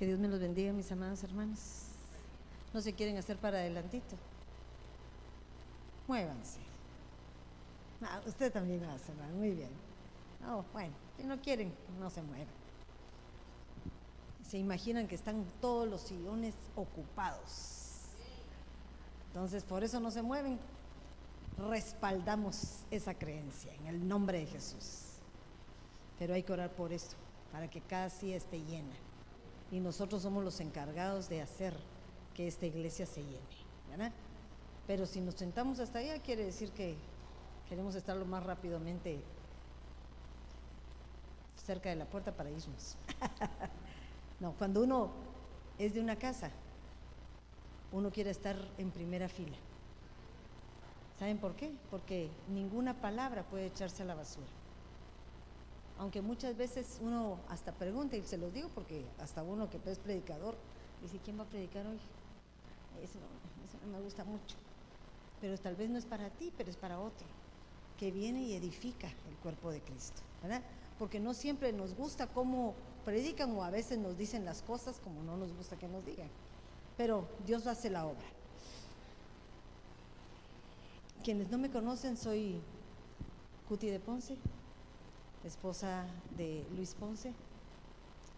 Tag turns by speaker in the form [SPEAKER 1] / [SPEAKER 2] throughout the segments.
[SPEAKER 1] Que Dios me los bendiga, mis amados hermanos. No se quieren hacer para adelantito. Muévanse. Ah, usted también va a muy bien. No, bueno, si no quieren, no se muevan. Se imaginan que están todos los sillones ocupados. Entonces, por eso no se mueven. Respaldamos esa creencia en el nombre de Jesús. Pero hay que orar por esto, para que cada silla esté llena. Y nosotros somos los encargados de hacer que esta iglesia se llene. ¿verdad? Pero si nos sentamos hasta allá, quiere decir que queremos estar lo más rápidamente cerca de la puerta para irnos. no, cuando uno es de una casa, uno quiere estar en primera fila. ¿Saben por qué? Porque ninguna palabra puede echarse a la basura. Aunque muchas veces uno hasta pregunta, y se los digo porque hasta uno que es predicador, dice, ¿quién va a predicar hoy? Eso, no me gusta mucho. Pero tal vez no es para ti, pero es para otro, que viene y edifica el cuerpo de Cristo, ¿verdad? Porque no siempre nos gusta cómo predican o a veces nos dicen las cosas como no nos gusta que nos digan. Pero Dios hace la obra. Quienes no me conocen, soy Cuti de Ponce, esposa de Luis Ponce.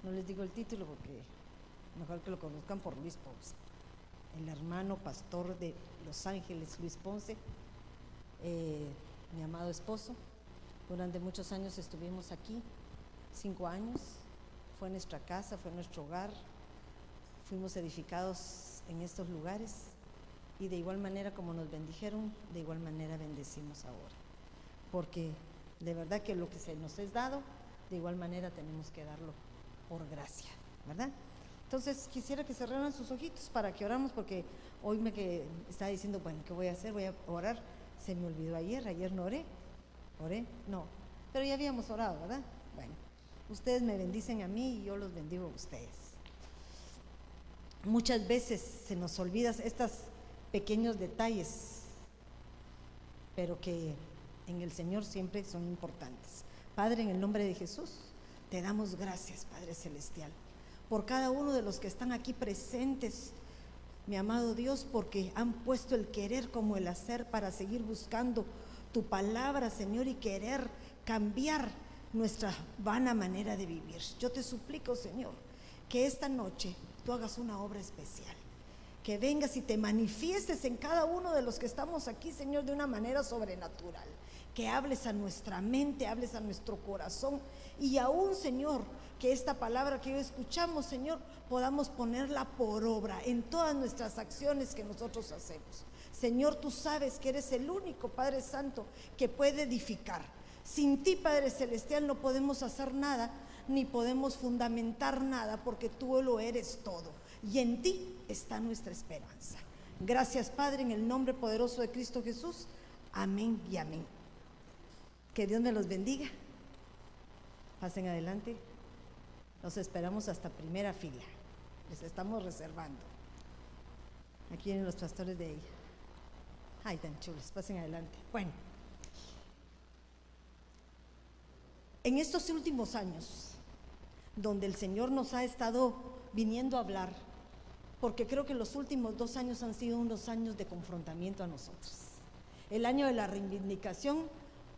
[SPEAKER 1] No les digo el título porque mejor que lo conozcan por Luis Ponce. El hermano pastor de Los Ángeles, Luis Ponce, eh, mi amado esposo. Durante muchos años estuvimos aquí, cinco años. Fue nuestra casa, fue nuestro hogar. Fuimos edificados en estos lugares y de igual manera como nos bendijeron, de igual manera bendecimos ahora. Porque de verdad que lo que se nos es dado, de igual manera tenemos que darlo por gracia, ¿verdad? Entonces quisiera que cerraran sus ojitos para que oramos, porque hoy me que estaba diciendo, bueno, ¿qué voy a hacer? Voy a orar. Se me olvidó ayer, ayer no oré. ¿Oré? No. Pero ya habíamos orado, ¿verdad? Bueno, ustedes me bendicen a mí y yo los bendigo a ustedes. Muchas veces se nos olvidan estos pequeños detalles, pero que en el Señor siempre son importantes. Padre, en el nombre de Jesús, te damos gracias, Padre Celestial, por cada uno de los que están aquí presentes, mi amado Dios, porque han puesto el querer como el hacer para seguir buscando tu palabra, Señor, y querer cambiar nuestra vana manera de vivir. Yo te suplico, Señor, que esta noche tú hagas una obra especial que vengas y te manifiestes en cada uno de los que estamos aquí, Señor, de una manera sobrenatural. Que hables a nuestra mente, hables a nuestro corazón y aún, Señor, que esta palabra que hoy escuchamos, Señor, podamos ponerla por obra en todas nuestras acciones que nosotros hacemos. Señor, tú sabes que eres el único Padre Santo que puede edificar. Sin ti, Padre Celestial, no podemos hacer nada, ni podemos fundamentar nada, porque tú lo eres todo. Y en ti está nuestra esperanza. Gracias, Padre, en el nombre poderoso de Cristo Jesús. Amén y amén. Que Dios me los bendiga. Pasen adelante. Los esperamos hasta primera fila. Les estamos reservando. Aquí vienen los pastores de ella. Ay, tan chulos. Pasen adelante. Bueno. En estos últimos años, donde el Señor nos ha estado viniendo a hablar, porque creo que los últimos dos años han sido unos años de confrontamiento a nosotros. El año de la reivindicación,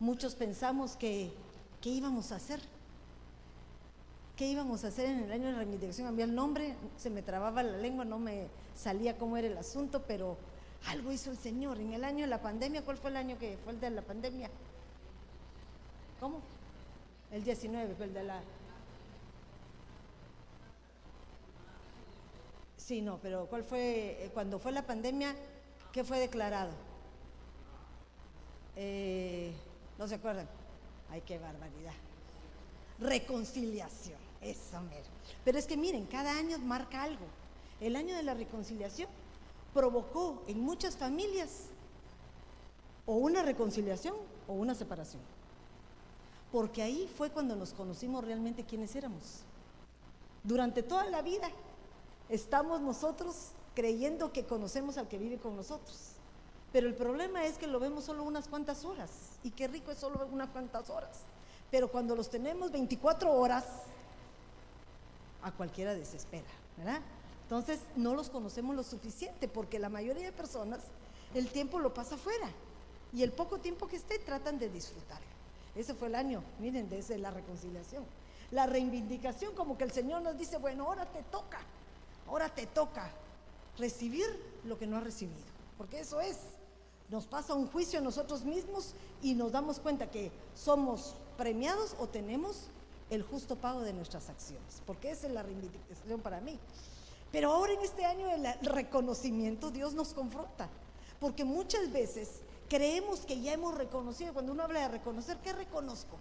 [SPEAKER 1] muchos pensamos que, ¿qué íbamos a hacer? ¿Qué íbamos a hacer en el año de la reivindicación? Había el nombre, se me trababa la lengua, no me salía cómo era el asunto, pero algo hizo el Señor. En el año de la pandemia, ¿cuál fue el año que fue el de la pandemia? ¿Cómo? El 19 fue el de la... Sí, no, pero ¿cuál fue, cuando fue la pandemia, qué fue declarado? Eh, ¿No se acuerdan? Ay, qué barbaridad. Reconciliación, eso mero. Pero es que miren, cada año marca algo. El año de la reconciliación provocó en muchas familias o una reconciliación o una separación. Porque ahí fue cuando nos conocimos realmente quiénes éramos. Durante toda la vida estamos nosotros creyendo que conocemos al que vive con nosotros. Pero el problema es que lo vemos solo unas cuantas horas. Y qué rico es solo unas cuantas horas. Pero cuando los tenemos 24 horas, a cualquiera desespera, ¿verdad? Entonces no los conocemos lo suficiente porque la mayoría de personas el tiempo lo pasa afuera y el poco tiempo que esté tratan de disfrutarlo. Ese fue el año, miren, desde la reconciliación. La reivindicación, como que el Señor nos dice, bueno, ahora te toca, ahora te toca recibir lo que no has recibido, porque eso es, nos pasa un juicio a nosotros mismos y nos damos cuenta que somos premiados o tenemos el justo pago de nuestras acciones, porque esa es la reivindicación para mí. Pero ahora en este año del reconocimiento Dios nos confronta, porque muchas veces creemos que ya hemos reconocido, cuando uno habla de reconocer, ¿qué reconozco?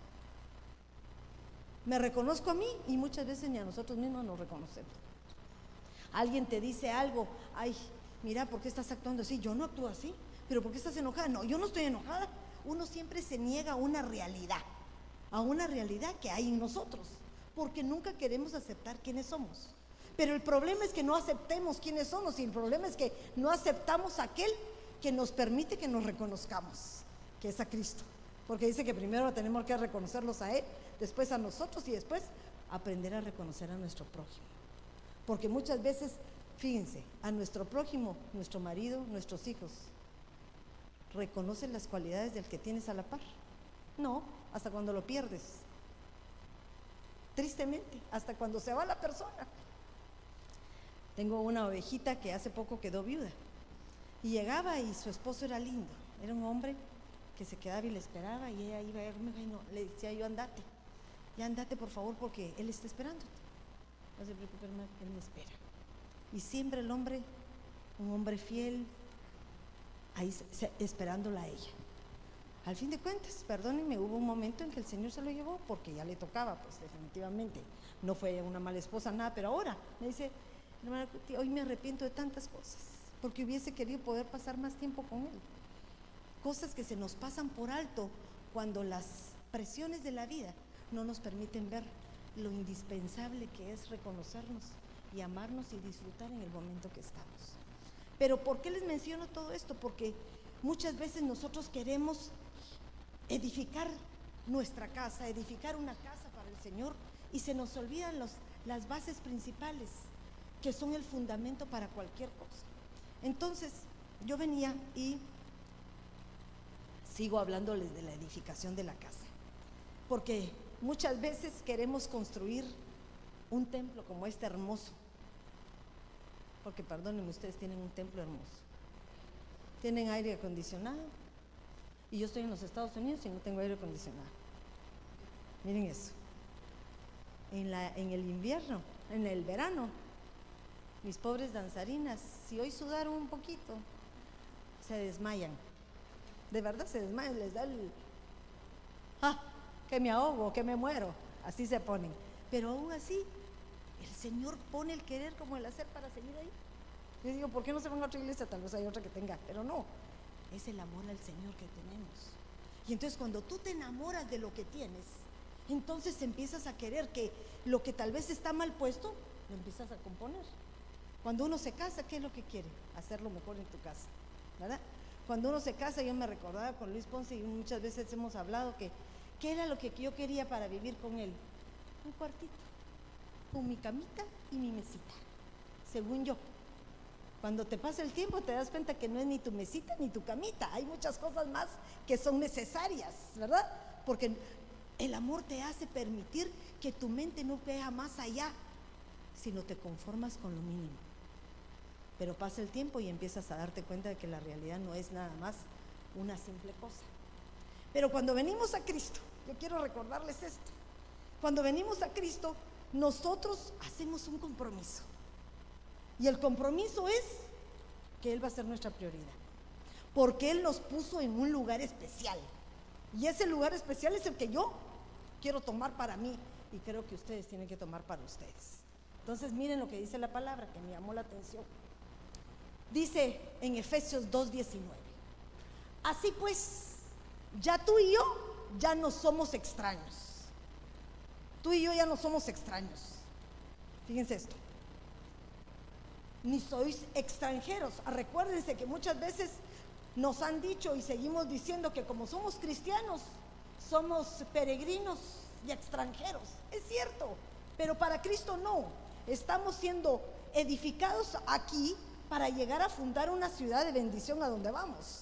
[SPEAKER 1] Me reconozco a mí y muchas veces ni a nosotros mismos nos reconocemos. Alguien te dice algo, ay, mira, ¿por qué estás actuando así? Yo no actúo así, pero ¿por qué estás enojada? No, yo no estoy enojada. Uno siempre se niega a una realidad, a una realidad que hay en nosotros, porque nunca queremos aceptar quiénes somos. Pero el problema es que no aceptemos quiénes somos y el problema es que no aceptamos aquel que nos permite que nos reconozcamos, que es a Cristo. Porque dice que primero tenemos que reconocerlos a Él, después a nosotros y después aprender a reconocer a nuestro prójimo. Porque muchas veces, fíjense, a nuestro prójimo, nuestro marido, nuestros hijos, ¿reconocen las cualidades del que tienes a la par? No, hasta cuando lo pierdes. Tristemente, hasta cuando se va la persona. Tengo una ovejita que hace poco quedó viuda. Y llegaba y su esposo era lindo. Era un hombre que se quedaba y le esperaba y ella iba a ir, no, le decía yo andate. Ya andate por favor porque él está esperándote. No se preocupe, él me espera. Y siempre el hombre, un hombre fiel, ahí esperándola a ella. Al fin de cuentas, perdónenme, hubo un momento en que el Señor se lo llevó porque ya le tocaba, pues definitivamente. No fue una mala esposa, nada, pero ahora me dice, hermana hoy me arrepiento de tantas cosas, porque hubiese querido poder pasar más tiempo con él. Cosas que se nos pasan por alto cuando las presiones de la vida no nos permiten ver lo indispensable que es reconocernos y amarnos y disfrutar en el momento que estamos. Pero ¿por qué les menciono todo esto? Porque muchas veces nosotros queremos edificar nuestra casa, edificar una casa para el Señor y se nos olvidan los, las bases principales que son el fundamento para cualquier cosa. Entonces, yo venía y sigo hablándoles de la edificación de la casa, porque muchas veces queremos construir un templo como este hermoso, porque perdónenme, ustedes tienen un templo hermoso, tienen aire acondicionado, y yo estoy en los Estados Unidos y no tengo aire acondicionado. Miren eso. En, la, en el invierno, en el verano, mis pobres danzarinas, si hoy sudaron un poquito, se desmayan. De verdad se desmayan, les da el, ah, que me ahogo, que me muero. Así se ponen. Pero aún así, el Señor pone el querer como el hacer para seguir ahí. Yo digo, ¿por qué no se van a otra iglesia? Tal vez hay otra que tenga, pero no. Es el amor al Señor que tenemos. Y entonces cuando tú te enamoras de lo que tienes, entonces empiezas a querer que lo que tal vez está mal puesto, lo empiezas a componer. Cuando uno se casa, ¿qué es lo que quiere? Hacerlo mejor en tu casa, ¿verdad? Cuando uno se casa, yo me recordaba con Luis Ponce y muchas veces hemos hablado que, ¿qué era lo que yo quería para vivir con él? Un cuartito, con mi camita y mi mesita, según yo. Cuando te pasa el tiempo te das cuenta que no es ni tu mesita ni tu camita, hay muchas cosas más que son necesarias, ¿verdad? Porque el amor te hace permitir que tu mente no vea más allá, sino te conformas con lo mínimo. Pero pasa el tiempo y empiezas a darte cuenta de que la realidad no es nada más una simple cosa. Pero cuando venimos a Cristo, yo quiero recordarles esto, cuando venimos a Cristo, nosotros hacemos un compromiso. Y el compromiso es que Él va a ser nuestra prioridad. Porque Él nos puso en un lugar especial. Y ese lugar especial es el que yo quiero tomar para mí y creo que ustedes tienen que tomar para ustedes. Entonces miren lo que dice la palabra, que me llamó la atención. Dice en Efesios 2.19, así pues, ya tú y yo ya no somos extraños. Tú y yo ya no somos extraños. Fíjense esto. Ni sois extranjeros. Recuérdense que muchas veces nos han dicho y seguimos diciendo que como somos cristianos, somos peregrinos y extranjeros. Es cierto, pero para Cristo no. estamos siendo edificados aquí para llegar a fundar una ciudad de bendición a donde vamos.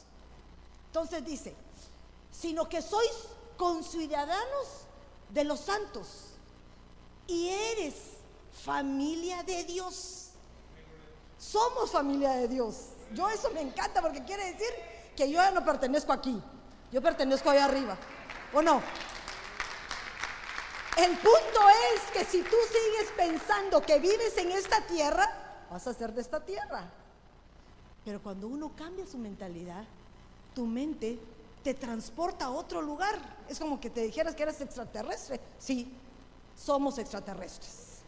[SPEAKER 1] Entonces dice, sino que sois conciudadanos de los santos y eres familia de Dios. Somos familia de Dios. Yo eso me encanta porque quiere decir que yo ya no pertenezco aquí, yo pertenezco allá arriba. ¿O no? El punto es que si tú sigues pensando que vives en esta tierra, vas a ser de esta tierra. Pero cuando uno cambia su mentalidad, tu mente te transporta a otro lugar. Es como que te dijeras que eras extraterrestre. Sí, somos extraterrestres.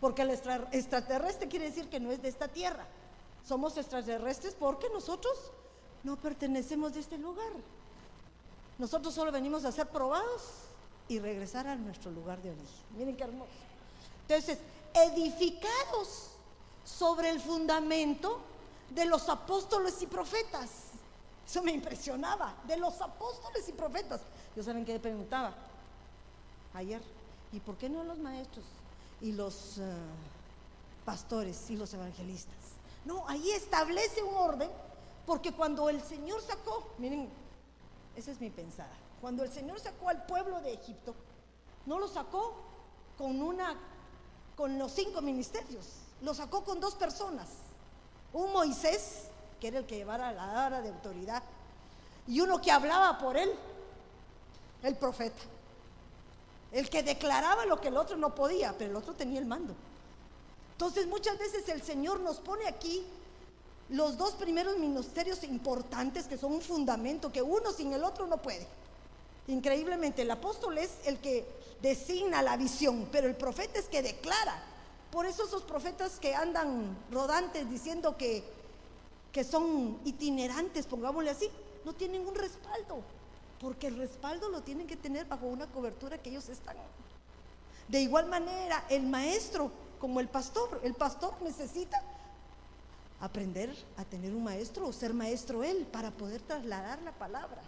[SPEAKER 1] Porque el extraterrestre quiere decir que no es de esta tierra. Somos extraterrestres porque nosotros no pertenecemos de este lugar. Nosotros solo venimos a ser probados y regresar a nuestro lugar de origen. Miren qué hermoso. Entonces, edificados sobre el fundamento de los apóstoles y profetas. Eso me impresionaba, de los apóstoles y profetas. Yo saben que preguntaba ayer, ¿y por qué no los maestros y los eh, pastores y los evangelistas? No, ahí establece un orden, porque cuando el Señor sacó, miren, esa es mi pensada, cuando el Señor sacó al pueblo de Egipto, no lo sacó con una, con los cinco ministerios, lo sacó con dos personas, un Moisés que era el que llevara la hora de autoridad, y uno que hablaba por él, el profeta, el que declaraba lo que el otro no podía, pero el otro tenía el mando. Entonces muchas veces el Señor nos pone aquí los dos primeros ministerios importantes que son un fundamento, que uno sin el otro no puede. Increíblemente, el apóstol es el que designa la visión, pero el profeta es que declara. Por eso esos profetas que andan rodantes diciendo que que son itinerantes, pongámosle así, no tienen un respaldo, porque el respaldo lo tienen que tener bajo una cobertura que ellos están. De igual manera, el maestro, como el pastor, el pastor necesita aprender a tener un maestro o ser maestro él para poder trasladar la palabra.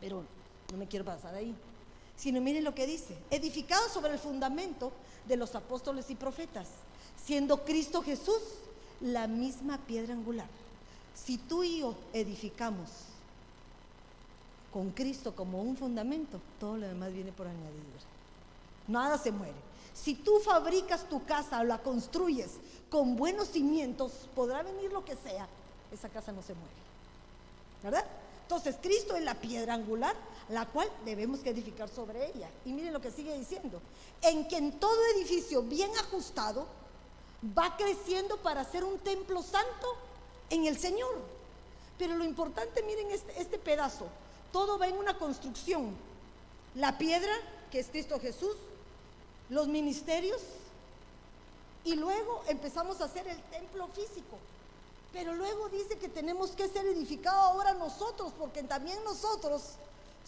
[SPEAKER 1] Pero no me quiero pasar ahí, sino miren lo que dice, edificado sobre el fundamento de los apóstoles y profetas, siendo Cristo Jesús la misma piedra angular. Si tú y yo edificamos con Cristo como un fundamento, todo lo demás viene por añadidura. Nada se muere. Si tú fabricas tu casa o la construyes con buenos cimientos, podrá venir lo que sea, esa casa no se muere. ¿Verdad? Entonces, Cristo es la piedra angular, la cual debemos edificar sobre ella. Y miren lo que sigue diciendo. En que en todo edificio bien ajustado, va creciendo para ser un templo santo en el Señor. Pero lo importante, miren este, este, pedazo, todo va en una construcción. La piedra, que es Cristo Jesús, los ministerios, y luego empezamos a hacer el templo físico. Pero luego dice que tenemos que ser edificados ahora nosotros, porque también nosotros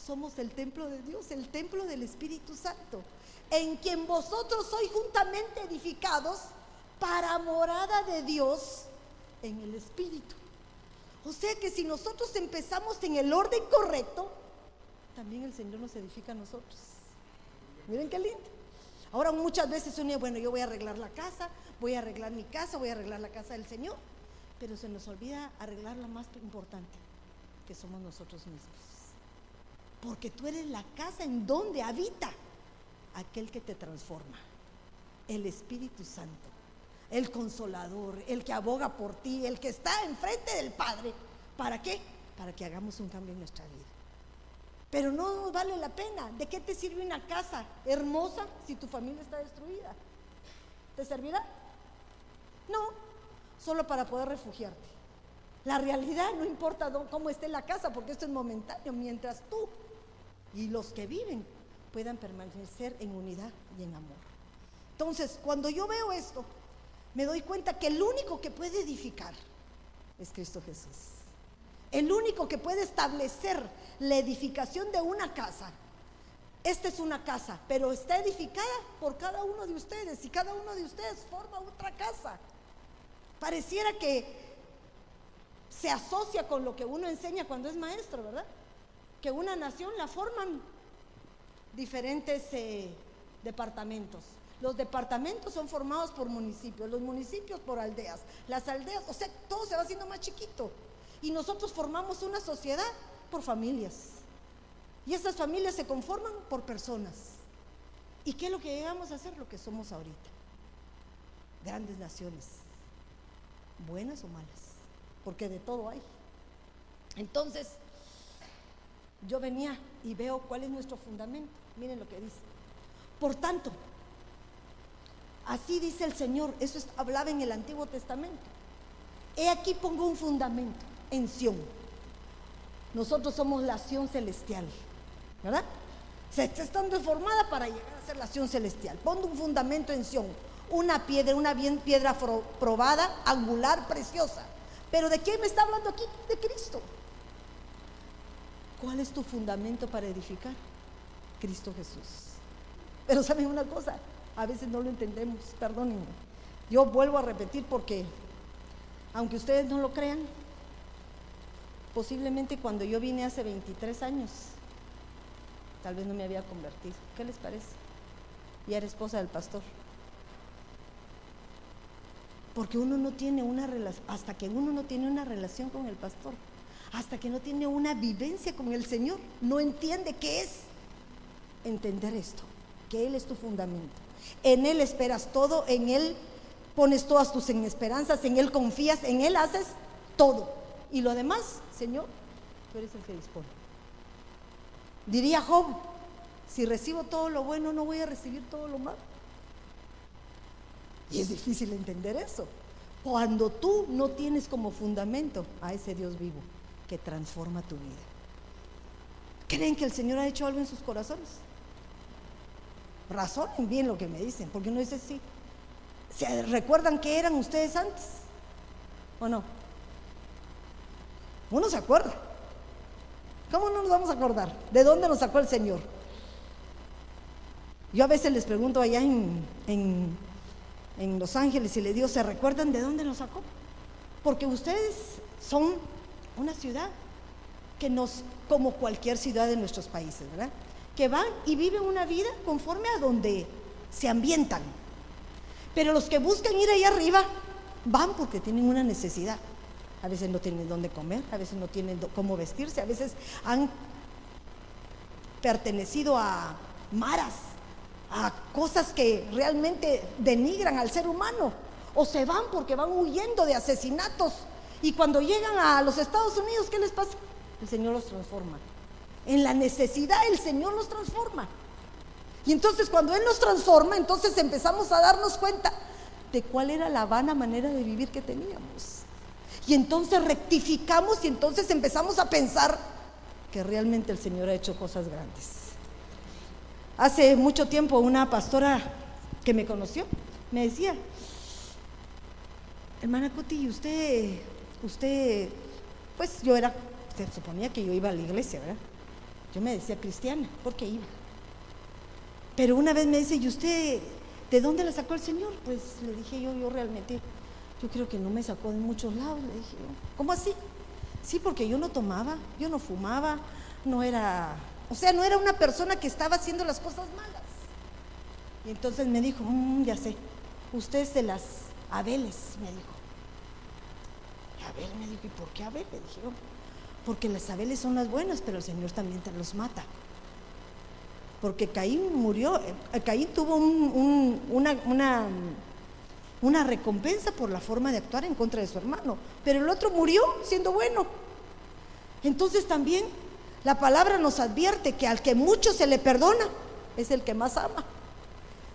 [SPEAKER 1] somos el templo de Dios, el templo del Espíritu Santo, en quien vosotros sois juntamente edificados para morada de Dios en el Espíritu. O sea que si nosotros empezamos en el orden correcto, también el Señor nos edifica a nosotros. Miren qué lindo. Ahora muchas veces uno bueno, yo voy a arreglar la casa, voy a arreglar mi casa, voy a arreglar la casa del Señor, pero se nos olvida arreglar la más importante, que somos nosotros mismos. Porque tú eres la casa en donde habita aquel que te transforma, el Espíritu Santo el consolador, el que aboga por ti, el que está enfrente del Padre. ¿Para qué? Para que hagamos un cambio en nuestra vida. Pero no vale la pena. ¿De qué te sirve una casa hermosa si tu familia está destruida? ¿Te servirá? No, solo para poder refugiarte. La realidad no importa cómo esté la casa, porque esto es momentáneo, mientras tú y los que viven puedan permanecer en unidad y en amor. Entonces, cuando yo veo esto, me doy cuenta que el único que puede edificar es Cristo Jesús. El único que puede establecer la edificación de una casa. Esta es una casa, pero está edificada por cada uno de ustedes y cada uno de ustedes forma otra casa. Pareciera que se asocia con lo que uno enseña cuando es maestro, ¿verdad? Que una nación la forman diferentes eh, departamentos. Los departamentos son formados por municipios, los municipios por aldeas, las aldeas, o sea, todo se va haciendo más chiquito. Y nosotros formamos una sociedad por familias. Y esas familias se conforman por personas. ¿Y qué es lo que llegamos a hacer? Lo que somos ahorita. Grandes naciones, buenas o malas, porque de todo hay. Entonces, yo venía y veo cuál es nuestro fundamento. Miren lo que dice. Por tanto, así dice el Señor, eso hablaba en el Antiguo Testamento. He aquí pongo un fundamento en Sión. Nosotros somos la Sión celestial, ¿verdad? Se está estando formada para llegar a ser la Sión celestial. Pongo un fundamento en Sión, una piedra, una bien piedra probada, angular, preciosa. Pero ¿de quién me está hablando aquí? De Cristo. ¿Cuál es tu fundamento para edificar? Cristo Jesús. Pero saben una cosa, a veces no lo entendemos, perdónenme. Yo vuelvo a repetir porque, aunque ustedes no lo crean, posiblemente cuando yo vine hace 23 años, tal vez no me había convertido. ¿Qué les parece? Y era esposa del pastor. Porque uno no tiene una relación, hasta que uno no tiene una relación con el pastor, hasta que no tiene una vivencia con el Señor, no entiende qué es entender esto, que Él es tu fundamento. En Él esperas todo, en Él pones todas tus esperanzas, en Él confías, en Él haces todo. Y lo demás, Señor, tú eres el que dispone. Diría Job, si recibo todo lo bueno, no voy a recibir todo lo malo. Y es difícil entender eso. Cuando tú no tienes como fundamento a ese Dios vivo que transforma tu vida. ¿Creen que el Señor ha hecho algo en sus corazones? Razonen bien lo que me dicen, porque uno dice sí. ¿Se recuerdan qué eran ustedes antes? ¿O no? Uno se acuerda. ¿Cómo no nos vamos a acordar? ¿De dónde nos sacó el Señor? Yo a veces les pregunto allá en, en, en Los Ángeles y le digo, ¿se recuerdan de dónde nos sacó? Porque ustedes son una ciudad que nos, como cualquier ciudad de nuestros países, ¿verdad? Que van y viven una vida conforme a donde se ambientan. Pero los que buscan ir allá arriba van porque tienen una necesidad. A veces no tienen dónde comer, a veces no tienen cómo vestirse, a veces han pertenecido a maras, a cosas que realmente denigran al ser humano. O se van porque van huyendo de asesinatos y cuando llegan a los Estados Unidos, ¿qué les pasa? El Señor los transforma. En la necesidad el Señor los transforma. Y entonces cuando Él nos transforma, entonces empezamos a darnos cuenta de cuál era la vana manera de vivir que teníamos. Y entonces rectificamos y entonces empezamos a pensar que realmente el Señor ha hecho cosas grandes. Hace mucho tiempo una pastora que me conoció me decía, hermana Cuti, ¿usted usted, pues yo era, se suponía que yo iba a la iglesia, ¿verdad? Yo me decía cristiana, porque iba. Pero una vez me dice, ¿y usted de dónde la sacó el Señor? Pues le dije yo, yo realmente, yo creo que no me sacó de muchos lados, le dije ¿Cómo así? Sí, porque yo no tomaba, yo no fumaba, no era, o sea, no era una persona que estaba haciendo las cosas malas. Y entonces me dijo, mm, ya sé, usted es de las Abeles, me dijo. Abel me dijo, ¿y por qué Abel? Le dije, porque las Abeles son las buenas, pero el Señor también te los mata. Porque Caín murió, eh, Caín tuvo una, recompensa por la forma de actuar en contra de su hermano, pero el otro murió siendo bueno. Entonces también la palabra nos advierte que al que mucho se le perdona es el que más ama.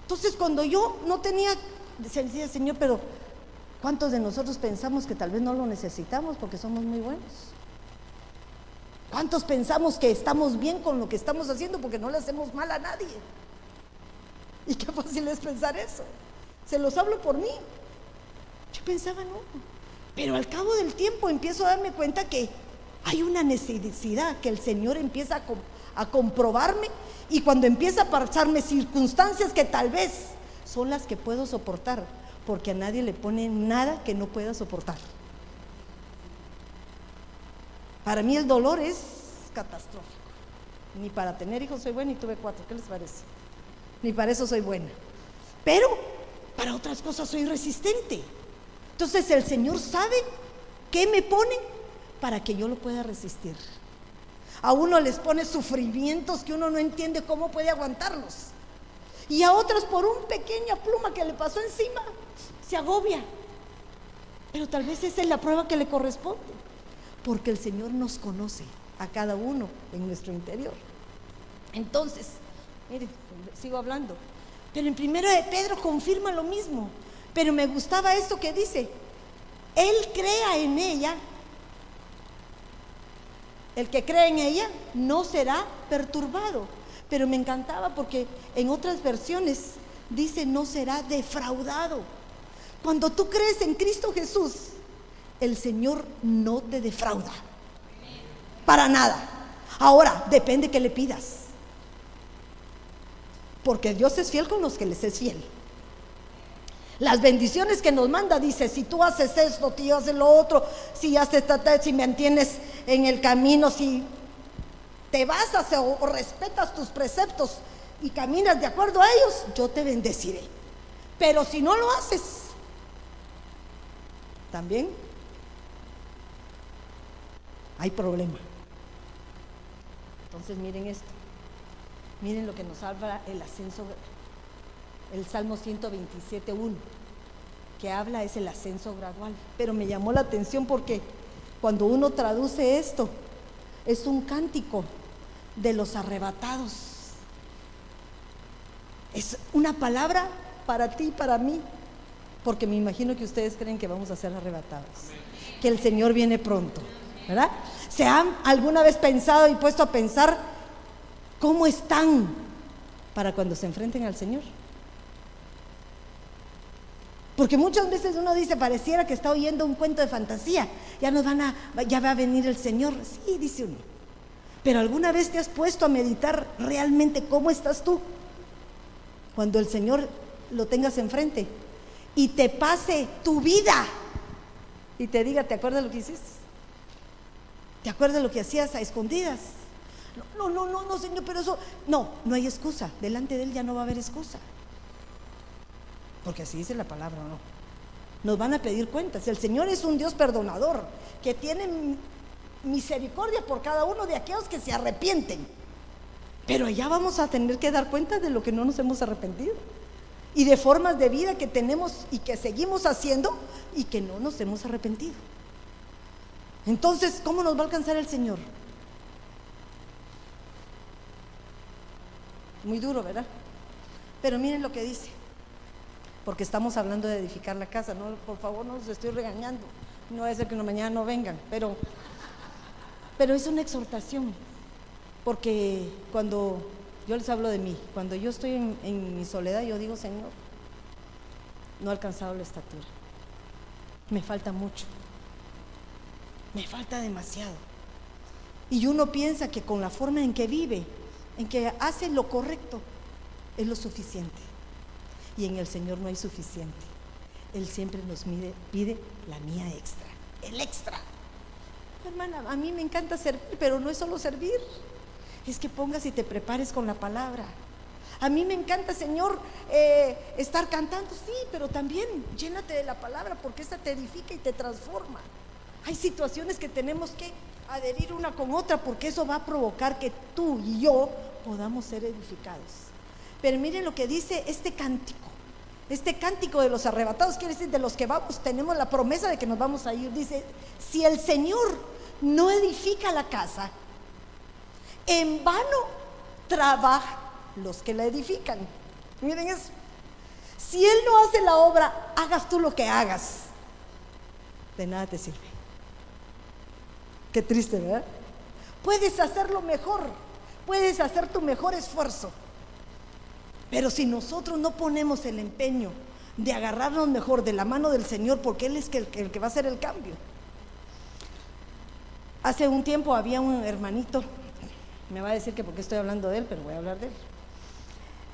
[SPEAKER 1] Entonces cuando yo no tenía, decía Señor, pero ¿Cuántos de nosotros pensamos que tal vez no lo necesitamos porque somos muy buenos? ¿Cuántos pensamos que estamos bien con lo que estamos haciendo porque no le hacemos mal a nadie? Y qué fácil es pensar eso. Se los hablo por mí. Yo pensaba, no. Pero al cabo del tiempo empiezo a darme cuenta que hay una necesidad que el Señor empieza a, comprobarme y cuando empieza a pasarme circunstancias que tal vez son las que puedo soportar, porque a nadie le pone nada que no pueda soportar. Para mí el dolor es catastrófico. Ni para tener hijos soy buena y tuve cuatro. ¿Qué les parece? Ni para eso soy buena. Pero para otras cosas soy resistente. Entonces el Señor sabe qué me pone para que yo lo pueda resistir. A uno les pone sufrimientos que uno no entiende cómo puede aguantarlos. Y a otros por un pequeña pluma que le pasó encima, se agobia. Pero tal vez esa es la prueba que le corresponde. Porque el Señor nos conoce a cada uno en nuestro interior. Entonces, mire, sigo hablando. Pero en primero de Pedro confirma lo mismo. Pero me gustaba esto que dice, Él crea en ella el que cree en ella no será perturbado. Pero me encantaba porque en otras versiones dice no será defraudado. Cuando tú crees en Cristo Jesús, el Señor no te defrauda. Para nada. Ahora, depende que le pidas. Porque Dios es fiel con los que les es fiel. Las bendiciones que nos manda, dice, si tú haces esto, tú haces lo otro, si haces si me entiendes en el camino, si te basas o respetas tus preceptos y caminas de acuerdo a ellos, yo te bendeciré. Pero si no lo haces, también hay problema. Entonces miren esto. Miren lo que nos habla el ascenso el Salmo 127.1, que habla es el ascenso gradual. Pero me llamó la atención porque cuando uno traduce esto, es un cántico de los arrebatados. Es una palabra para ti y para mí, porque me imagino que ustedes creen que vamos a ser arrebatados, que el Señor viene pronto, ¿verdad? ¿Se han alguna vez pensado y puesto a pensar cómo están para cuando se enfrenten al Señor? Porque muchas veces uno dice, pareciera que está oyendo un cuento de fantasía. Ya nos van a, ya va a venir el Señor. Sí, dice uno. Pero alguna vez te has puesto a meditar realmente cómo estás tú cuando el Señor lo tengas enfrente y te pase tu vida y te diga, ¿te acuerdas lo que hiciste? ¿Te acuerdas lo que hacías a escondidas? No, no, no, no, Señor, pero eso, no, no hay excusa. Delante de Él ya no va a haber excusa. Porque así dice la palabra, ¿no? Nos van a pedir cuentas. El Señor es un Dios perdonador, que tiene misericordia por cada uno de aquellos que se arrepienten. Pero allá vamos a tener que dar cuenta de lo que no nos hemos arrepentido. Y de formas de vida que tenemos y que seguimos haciendo y que no nos hemos arrepentido. Entonces, ¿cómo nos va a alcanzar el Señor? Muy duro, ¿verdad? Pero miren lo que dice. Porque estamos hablando de edificar la casa, no, por favor no los estoy regañando, no a ser que mañana no vengan, pero, pero es una exhortación, porque cuando yo les hablo de mí, cuando yo estoy en, en mi soledad, yo digo, Señor, no he alcanzado la estatura, me falta mucho, me falta demasiado. Y uno piensa que con la forma en que vive, en que hace lo correcto, es lo suficiente y en el Señor no hay suficiente. Él siempre nos pide la mía extra, el extra. Hermana, a mí me encanta servir, pero no es solo servir, es que pongas y te prepares con la palabra. A mí me encanta, Señor, eh, estar cantando, sí, pero también llénate de la palabra porque esa te edifica y te transforma. Hay situaciones que tenemos que adherir una con otra porque eso va a provocar que tú y yo podamos ser edificados. Pero miren lo que dice este cántico. Este cántico de los arrebatados quiere decir de los que vamos, tenemos la promesa de que nos vamos a ir. Dice, si el Señor no edifica la casa, en vano trabaja los que la edifican. Miren eso. Si Él no hace la obra, hagas tú lo que hagas. De nada te sirve. Qué triste, ¿verdad? Puedes hacerlo mejor. Puedes hacer tu mejor esfuerzo. Pero si nosotros no ponemos el empeño de agarrarnos mejor de la mano del Señor, porque Él es el, que va a hacer el cambio. Hace un tiempo había un hermanito, me va a decir que porque estoy hablando de él, pero voy a hablar de él.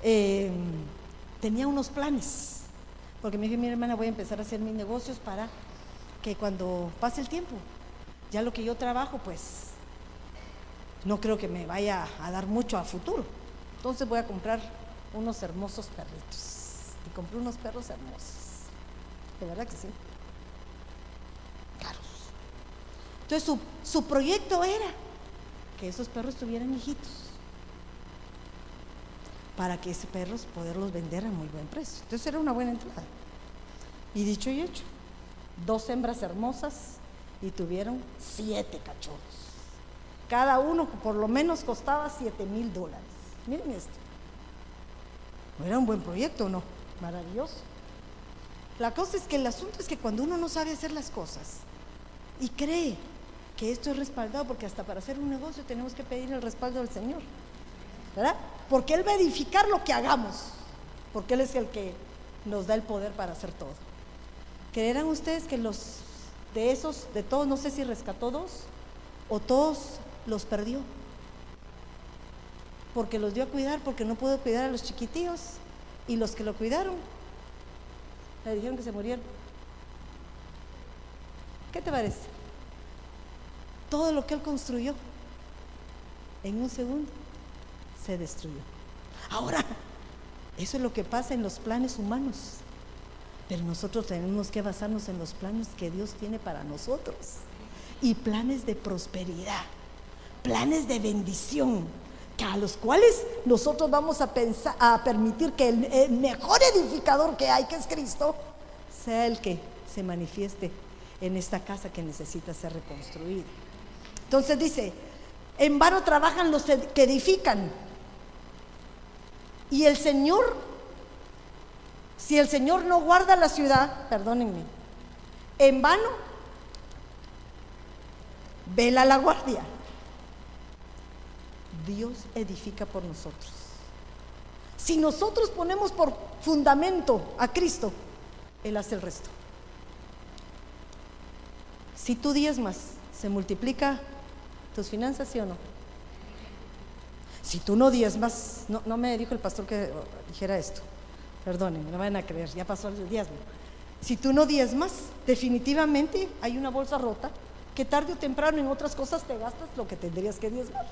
[SPEAKER 1] Eh, tenía unos planes, porque me dije, mi hermana, voy a empezar a hacer mis negocios para que cuando pase el tiempo, ya lo que yo trabajo, pues no creo que me vaya a dar mucho a futuro. Entonces voy a comprar unos hermosos perritos. y compró unos perros hermosos. De verdad que sí. Caros. Entonces su, su proyecto era que esos perros tuvieran hijitos. Para que esos perros poderlos vender a muy buen precio. Entonces era una buena entrada. Y dicho y hecho, dos hembras hermosas y tuvieron siete cachorros. Cada uno por lo menos costaba siete mil dólares. Miren esto. ¿No era un buen proyecto no? Maravilloso. La cosa es que el asunto es que cuando uno no sabe hacer las cosas y cree que esto es respaldado, porque hasta para hacer un negocio tenemos que pedir el respaldo del Señor, ¿verdad? Porque Él va a edificar lo que hagamos, porque Él es el que nos da el poder para hacer todo. ¿Creerán ustedes que los de esos, de todos, no sé si rescató dos o todos los perdió? Porque los dio a cuidar, porque no pudo cuidar a los chiquitíos y los que lo cuidaron le dijeron que se murieron. ¿Qué te parece? Todo lo que él construyó en un segundo se destruyó. Ahora, eso es lo que pasa en los planes humanos. Pero nosotros tenemos que basarnos en los planes que Dios tiene para nosotros. Y planes de prosperidad, planes de bendición, que a los cuales nosotros vamos a, pensar, a permitir que el, el mejor edificador que hay, que es Cristo, sea el que se manifieste en esta casa que necesita ser reconstruida. Entonces dice, en vano trabajan los que edifican. Y el Señor, si el Señor no guarda la ciudad, perdónenme, en vano vela la guardia. Dios edifica por nosotros. Si nosotros ponemos por fundamento a Cristo, Él hace el resto. Si tú diezmas, se multiplica tus finanzas, ¿sí o no? Si tú no diezmas, no, no me dijo el pastor que dijera esto, perdonen, no vayan a creer, ya pasó el diezmo. Si tú no diezmas, definitivamente hay una bolsa rota que tarde o temprano en otras cosas te gastas lo que tendrías que diezmar.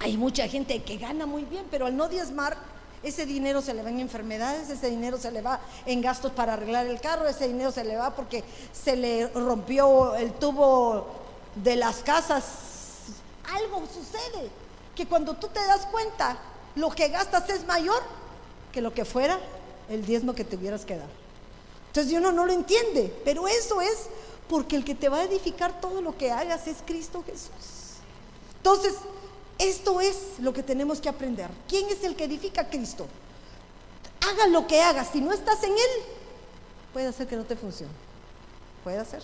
[SPEAKER 1] Hay mucha gente que gana muy bien, pero al no diezmar, ese dinero se le va en enfermedades, ese dinero se le va en gastos para arreglar el carro, ese dinero se le va porque se le rompió el tubo de las casas. Algo sucede que cuando tú te das cuenta, lo que gastas es mayor que lo que fuera el diezmo que tuvieras que dar. Entonces uno no lo entiende, pero eso es porque el que te va a edificar todo lo que hagas es Cristo Jesús. Entonces, esto es lo que tenemos que aprender. ¿Quién es el que edifica a Cristo? Haga lo que hagas, si no estás en Él, puede hacer que no te funcione. Puede hacer.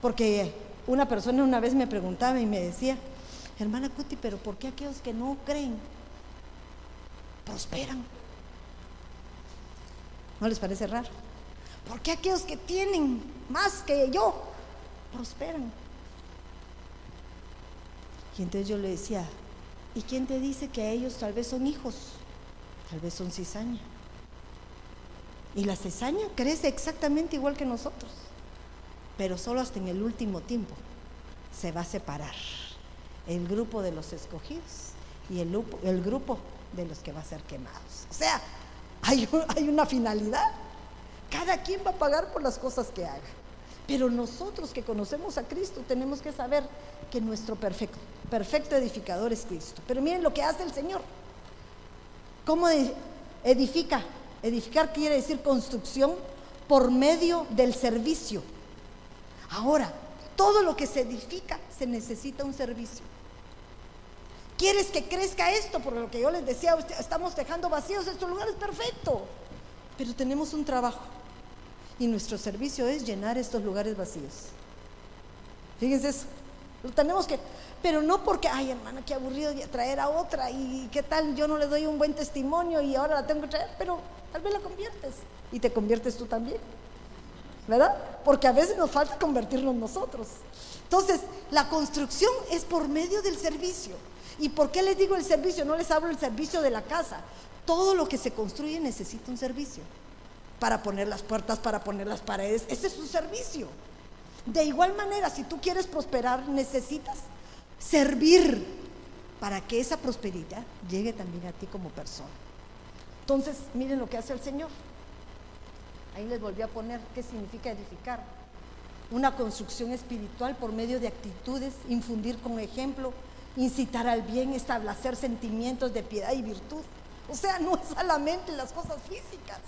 [SPEAKER 1] Porque una persona una vez me preguntaba y me decía, hermana Cuti, pero ¿por qué aquellos que no creen prosperan? ¿No les parece raro? ¿Por qué aquellos que tienen más que yo prosperan? Y entonces yo le decía, ¿y quién te dice que ellos tal vez son hijos? Tal vez son cizaña. Y la cizaña crece exactamente igual que nosotros, pero solo hasta en el último tiempo se va a separar el grupo de los escogidos y el grupo, el grupo de los que va a ser quemados. O sea, hay, hay una finalidad. Cada quien va a pagar por las cosas que haga. Pero nosotros que conocemos a Cristo tenemos que saber que nuestro perfecto, perfecto edificador es Cristo. Pero miren lo que hace el Señor. ¿Cómo edifica? Edificar quiere decir construcción por medio del servicio. Ahora, todo lo que se edifica se necesita un servicio. ¿Quieres que crezca esto? Por lo que yo les decía, estamos dejando vacíos estos lugares, perfecto. Pero tenemos un trabajo. Y nuestro servicio es llenar estos lugares vacíos. Fíjense eso. Lo tenemos que, pero no porque, ay hermana, qué aburrido traer a otra y qué tal, yo no le doy un buen testimonio y ahora la tengo que traer, pero tal vez la conviertes y te conviertes tú también. ¿Verdad? Porque a veces nos falta convertirnos nosotros. Entonces, la construcción es por medio del servicio. ¿Y por qué les digo el servicio? No les hablo del servicio de la casa. Todo lo que se construye necesita un servicio para poner las puertas, para poner las paredes. Ese es su servicio. De igual manera, si tú quieres prosperar, necesitas servir para que esa prosperidad llegue también a ti como persona. Entonces, miren lo que hace el Señor. Ahí les volví a poner qué significa edificar. Una construcción espiritual por medio de actitudes, infundir con ejemplo, incitar al bien, establecer sentimientos de piedad y virtud. O sea, no es solamente las cosas físicas,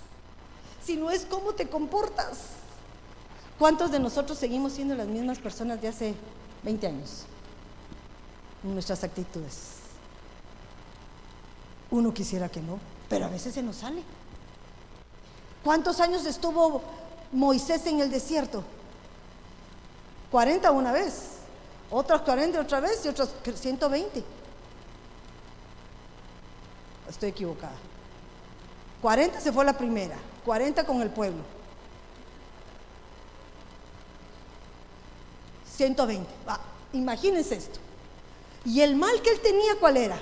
[SPEAKER 1] sino es cómo te comportas. ¿Cuántos de nosotros seguimos siendo las mismas personas de hace 20 años? En nuestras actitudes. Uno quisiera que no, pero a veces se nos sale. ¿Cuántos años estuvo Moisés en el desierto? 40 una vez, otros 40 otra vez y otros 120. Estoy equivocada. 40 se fue la primera, 40 con el pueblo. 120. imagínense esto. ¿Y el mal que él tenía cuál era?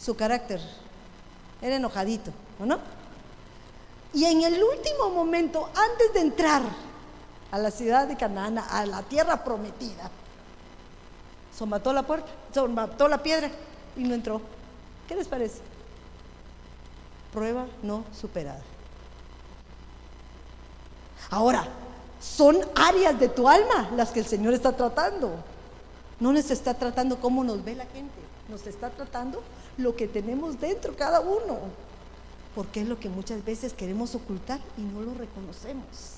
[SPEAKER 1] Su carácter. Era enojadito, ¿o no? Y en el último momento, antes de entrar a la ciudad de Canaán, a la tierra prometida, mató la puerta, mató la piedra y no entró. ¿Qué les parece? Prueba no superada. Ahora, son áreas de tu alma las que el Señor está tratando. No nos está tratando cómo nos ve la gente, nos está tratando lo que tenemos dentro cada uno. Porque es lo que muchas veces queremos ocultar y no lo reconocemos.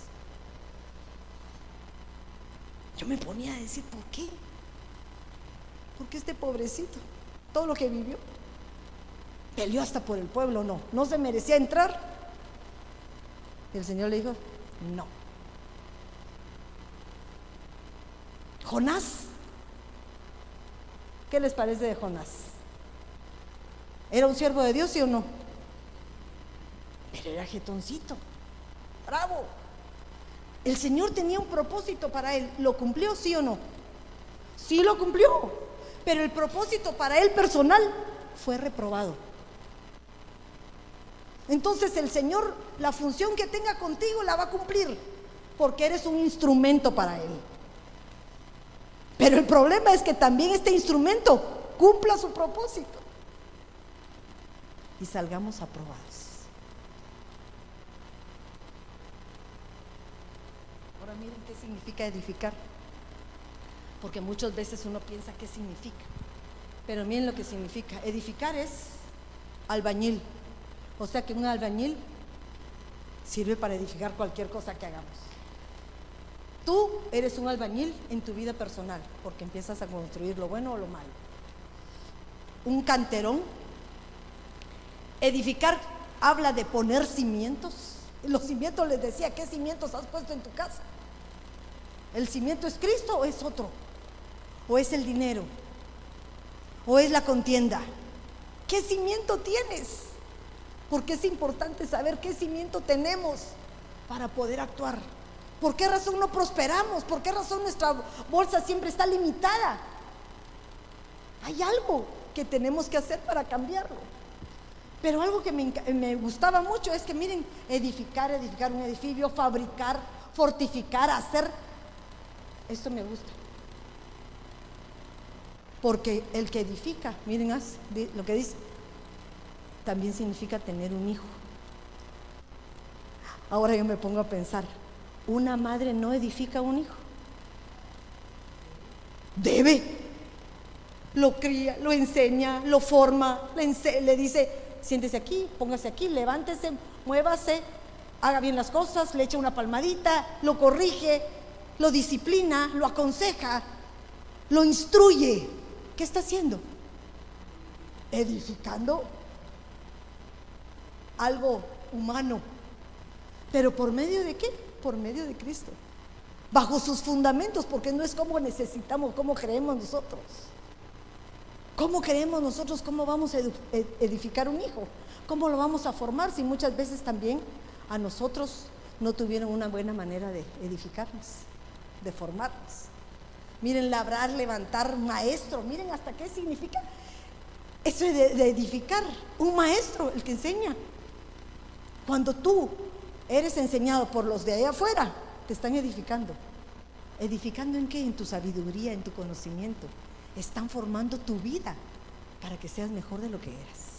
[SPEAKER 1] Yo me ponía a decir, ¿por qué? Porque este pobrecito, todo lo que vivió, peleó hasta por el pueblo, no, no se merecía entrar. Y el Señor le dijo, no. Jonás, ¿qué les parece de Jonás? ¿Era un siervo de Dios, sí o no? Pero era jetoncito, bravo. El Señor tenía un propósito para él, ¿lo cumplió, sí o no? Sí lo cumplió, pero el propósito para él personal fue reprobado. Entonces el Señor, la función que tenga contigo la va a cumplir, porque eres un instrumento para Él. Pero el problema es que también este instrumento cumpla su propósito y salgamos aprobados. Ahora miren qué significa edificar, porque muchas veces uno piensa qué significa, pero miren lo que significa. Edificar es albañil, o sea que un albañil sirve para edificar cualquier cosa que hagamos. Tú eres un albañil en tu vida personal, porque empiezas a construir lo bueno o lo malo. Un canterón. Edificar habla de poner cimientos. Los cimientos les decía, ¿qué cimientos has puesto en tu casa? ¿El cimiento es Cristo o es otro? ¿O es el dinero? ¿O es la contienda? ¿Qué cimiento tienes? Porque es importante saber qué cimiento tenemos para poder actuar. ¿Por qué razón no prosperamos? ¿Por qué razón nuestra bolsa siempre está limitada? Hay algo que tenemos que hacer para cambiarlo. Pero algo que me, gustaba mucho es que miren, edificar, edificar un edificio, fabricar, fortificar, hacer, esto me gusta. Porque el que edifica, miren lo que dice, también significa tener un hijo. Ahora yo me pongo a pensar, una madre no edifica un hijo. Debe. Lo cría, lo enseña, lo forma, le, le dice, siéntese aquí, póngase aquí, levántese, muévase, haga bien las cosas, le echa una palmadita, lo corrige, lo disciplina, lo aconseja, lo instruye. ¿Qué está haciendo? Edificando algo humano. ¿Pero por medio de qué? por medio de Cristo, bajo sus fundamentos, porque no es como necesitamos, como creemos nosotros. ¿Cómo creemos nosotros cómo vamos a edificar un hijo? ¿Cómo lo vamos a formar si muchas veces también a nosotros no tuvieron una buena manera de edificarnos, de formarnos? Miren, labrar, levantar, maestro, miren hasta qué significa eso de, de edificar. Un maestro, el que enseña. Cuando tú eres enseñado por los de allá afuera, te están edificando. ¿Edificando en qué? En tu sabiduría, en tu conocimiento, están formando tu vida para que seas mejor de lo que eras.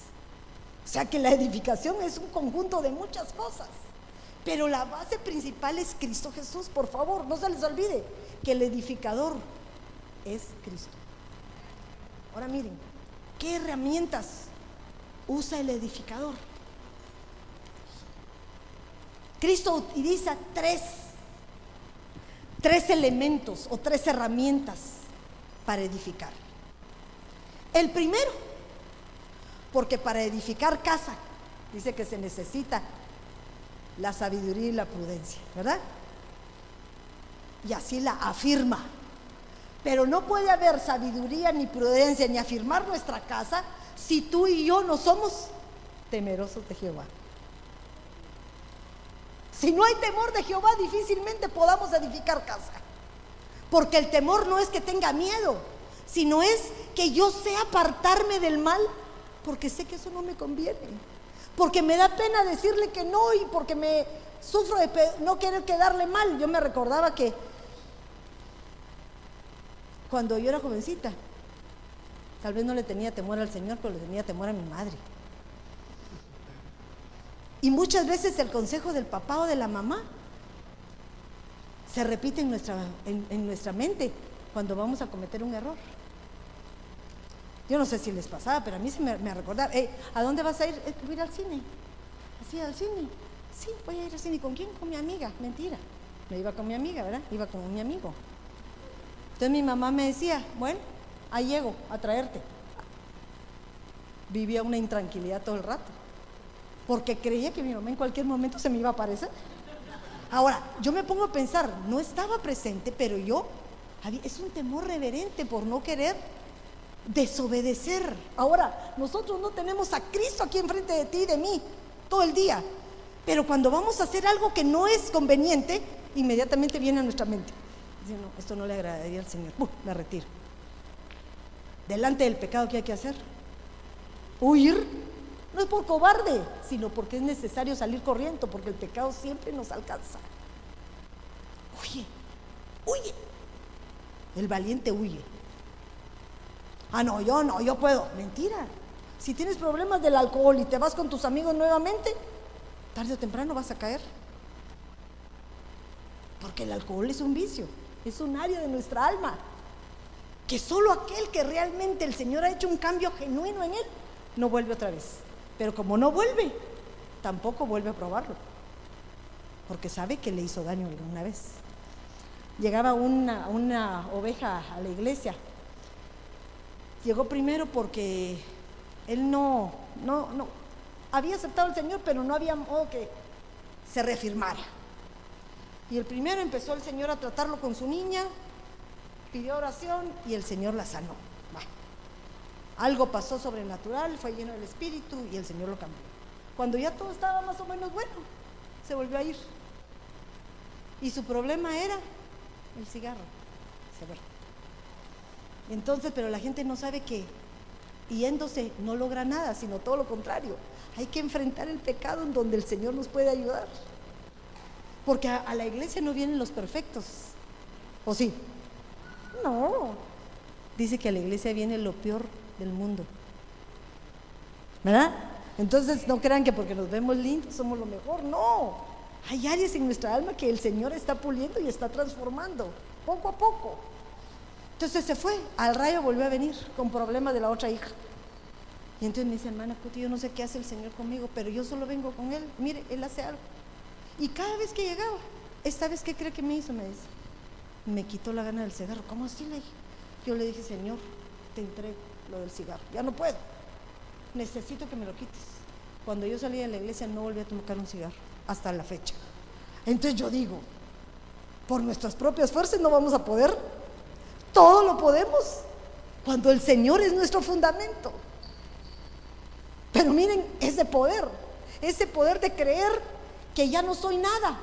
[SPEAKER 1] O sea que la edificación es un conjunto de muchas cosas. Pero la base principal es Cristo Jesús, por favor, no se les olvide que el edificador es Cristo. Ahora miren, ¿qué herramientas usa el edificador? Cristo utiliza tres, tres elementos o tres herramientas para edificar. El primero, porque para edificar casa, dice que se necesita la sabiduría y la prudencia, ¿verdad? Y así la afirma. Pero no puede haber sabiduría ni prudencia ni afirmar nuestra casa si tú y yo no somos temerosos de Jehová. Si no hay temor de Jehová, difícilmente podamos edificar casa. Porque el temor no es que tenga miedo, sino es que yo sé apartarme del mal porque sé que eso no me conviene porque me da pena decirle que no y porque me sufro de no querer quedarle mal. Yo me recordaba que cuando yo era jovencita, tal vez no le tenía temor al Señor, pero le tenía temor a mi madre. Y muchas veces el consejo del papá o de la mamá se repite en nuestra, en, nuestra mente cuando vamos a cometer un error. Yo no sé si les pasaba, pero a mí se me, me recordaba, ¿a dónde vas a ir? Eh, voy a ir al cine. Así, al cine. Sí, voy a ir al cine. ¿Con quién? Con mi amiga. Mentira. Me iba con mi amiga, ¿verdad? Iba con mi amigo. Entonces mi mamá me decía, bueno, ahí llego a traerte. Vivía una intranquilidad todo el rato, porque creía que mi mamá en cualquier momento se me iba a aparecer. Ahora, yo me pongo a pensar, no estaba presente, pero yo, es un temor reverente por no querer desobedecer. Ahora, nosotros no tenemos a Cristo aquí enfrente de ti y de mí todo el día. Pero cuando vamos a hacer algo que no es conveniente, inmediatamente viene a nuestra mente. Dice, no, esto no le agradaría al Señor. la retiro. Delante del pecado, ¿qué hay que hacer? Huir. No es por cobarde, sino porque es necesario salir corriendo, porque el pecado siempre nos alcanza. Huye, huye. El valiente huye. Ah, no, yo no, yo puedo. Mentira. Si tienes problemas del alcohol y te vas con tus amigos nuevamente, tarde o temprano vas a caer. Porque el alcohol es un vicio, es un área de nuestra alma. Que solo aquel que realmente el Señor ha hecho un cambio genuino en él, no vuelve otra vez. Pero como no vuelve, tampoco vuelve a probarlo. Porque sabe que le hizo daño alguna vez. Llegaba una, una oveja a la iglesia Llegó primero porque él no, no, no, había aceptado al Señor, pero no había modo que se reafirmara. Y el primero empezó el Señor a tratarlo con su niña, pidió oración y el Señor la sanó. Algo pasó sobrenatural, fue lleno del Espíritu y el Señor lo cambió. Cuando ya todo estaba más o menos bueno, se volvió a ir. Y su problema era el cigarro. Se entonces, pero la gente no sabe que yéndose no logra nada, sino todo lo contrario. Hay que enfrentar el pecado en donde el Señor nos puede ayudar. Porque a, la iglesia no vienen los perfectos. ¿O sí? No. Dice que a la iglesia viene lo peor del mundo. ¿Verdad? Entonces no crean que porque nos vemos lindos somos lo mejor. No. Hay áreas en nuestra alma que el Señor está puliendo y está transformando, poco a poco. Entonces se fue, al rayo volvió a venir con problemas de la otra hija. Y entonces me dice, hermana Puti, yo no sé qué hace el Señor conmigo, pero yo solo vengo con Él. Mire, Él hace algo. Y cada vez que llegaba, esta vez, ¿qué cree que me hizo? Me dice, me quitó la gana del cigarro. ¿Cómo así? Le dije. Yo le dije, Señor, te entrego lo del cigarro. Ya no puedo. Necesito que me lo quites. Cuando yo salí de la iglesia no volví a tomar un cigarro, hasta la fecha. Entonces yo digo, por nuestras propias fuerzas no vamos a poder todo lo podemos cuando el Señor es nuestro fundamento. Pero miren ese poder, ese poder de creer que ya no soy nada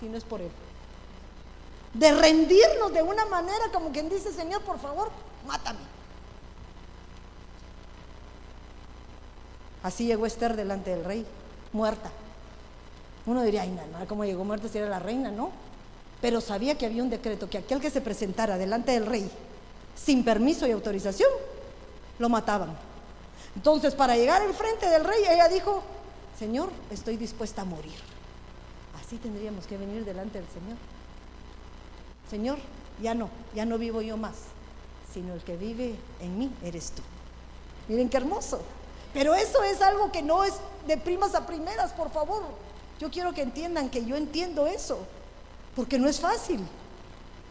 [SPEAKER 1] si no es por Él. De rendirnos de una manera como quien dice, Señor, por favor, mátame. Así llegó Esther delante del rey, muerta. Uno diría, ay, no, ¿cómo llegó muerta si era la reina? No pero sabía que había un decreto que aquel que se presentara delante del rey sin permiso y autorización, lo mataban. Entonces, para llegar enfrente del rey, ella dijo, Señor, estoy dispuesta a morir. Así tendríamos que venir delante del Señor. Señor, ya no, ya no vivo yo más, sino el que vive en mí eres tú. Miren qué hermoso. Pero eso es algo que no es de primas a primeras, por favor. Yo quiero que entiendan que yo entiendo eso, porque no es fácil.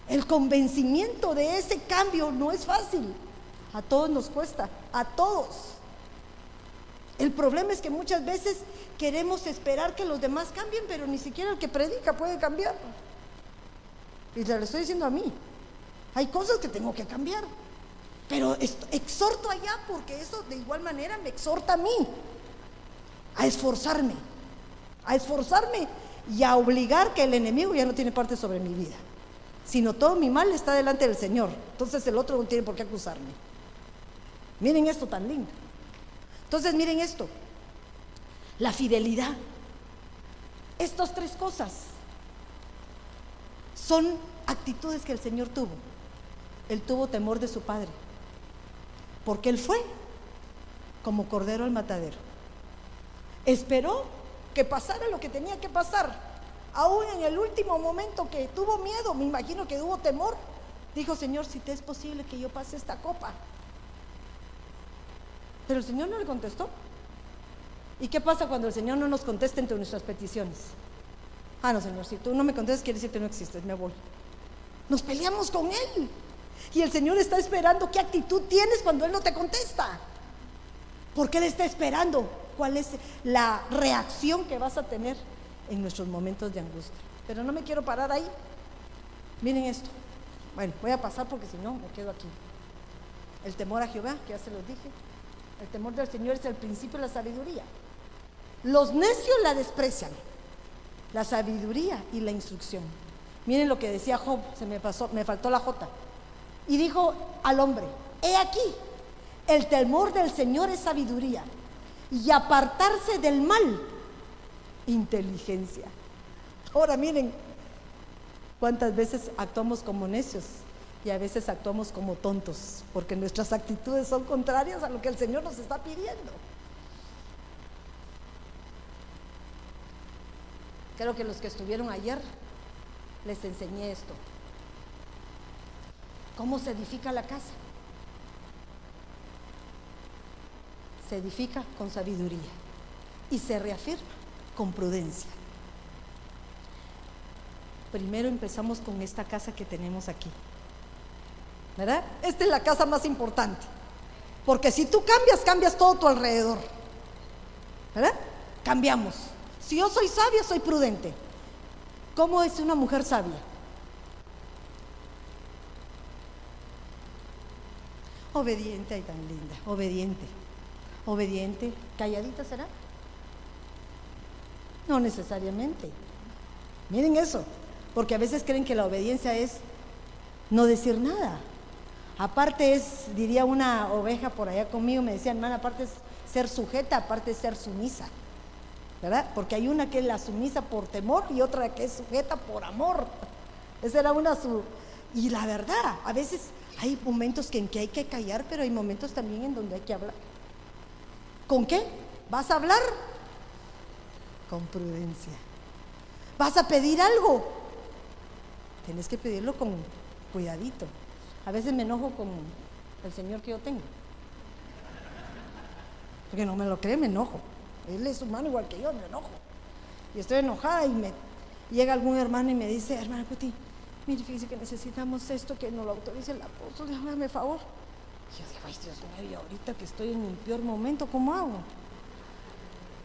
[SPEAKER 1] El convencimiento de ese cambio no es fácil. A todos nos cuesta, a todos. El problema es que muchas veces queremos esperar que los demás cambien, pero ni siquiera el que predica puede cambiar. Y le estoy diciendo a mí, hay cosas que tengo que cambiar. Pero exhorto allá porque eso de igual manera me exhorta a mí a esforzarme, a esforzarme y a obligar que el enemigo ya no tiene parte sobre mi vida, sino todo mi mal está delante del Señor. Entonces el otro no tiene por qué acusarme. Miren esto tan lindo. Entonces miren esto, la fidelidad. Estas tres cosas son actitudes que el Señor tuvo. Él tuvo temor de su Padre porque él fue como cordero al matadero. Esperó que pasara lo que tenía que pasar. Aún en el último momento que tuvo miedo, me imagino que tuvo temor, dijo, Señor, si te es posible que yo pase esta copa. Pero el Señor no le contestó. ¿Y qué pasa cuando el Señor no nos contesta entre nuestras peticiones? Ah, no, Señor, si tú no me contestas, quiere decir que no existes, me voy. Nos peleamos con Él. Y el Señor está esperando qué actitud tienes cuando Él no te contesta. Porque Él está esperando cuál es la reacción que vas a tener en nuestros momentos de angustia. Pero no me quiero parar ahí. Miren esto. Bueno, voy a pasar porque si no me quedo aquí. El temor a Jehová, que ya se los dije. El temor del Señor es el principio de la sabiduría. Los necios la desprecian. La sabiduría y la instrucción. Miren lo que decía Job, se me pasó, me faltó la J. Y dijo al hombre, he aquí, el temor del Señor es sabiduría y apartarse del mal, inteligencia. Ahora miren, cuántas veces actuamos como necios y a veces actuamos como tontos, porque nuestras actitudes son contrarias a lo que el Señor nos está pidiendo. Creo que los que estuvieron ayer les enseñé esto. ¿Cómo se edifica la casa? Se edifica con sabiduría y se reafirma con prudencia. Primero empezamos con esta casa que tenemos aquí. ¿Verdad? Esta es la casa más importante. Porque si tú cambias, cambias todo tu alrededor. ¿Verdad? Cambiamos. Si yo soy sabia, soy prudente. ¿Cómo es una mujer sabia? Obediente, ay tan linda, obediente. Obediente, calladita será. No necesariamente. Miren eso, porque a veces creen que la obediencia es no decir nada. Aparte es, diría una oveja por allá conmigo, me decía, hermana, aparte es ser sujeta, aparte es ser sumisa. ¿Verdad? Porque hay una que es la sumisa por temor y otra que es sujeta por amor. Esa era una su... Y la verdad, a veces hay momentos en que hay que callar, pero hay momentos también en donde hay que hablar. ¿Con qué? ¿Vas a hablar? Con prudencia. ¿Vas a pedir algo? Tienes que pedirlo con cuidadito. A veces me enojo con el Señor que yo tengo. Porque no me lo cree, me enojo. Él es humano igual que yo, me enojo. Y estoy enojada y me llega algún hermano y me dice, hermano Puti, mire, fíjese que necesitamos esto, que nos lo autorice el apóstol, déjame favor. Yo digo, ay Dios mío, ahorita que estoy en mi peor momento, ¿cómo hago?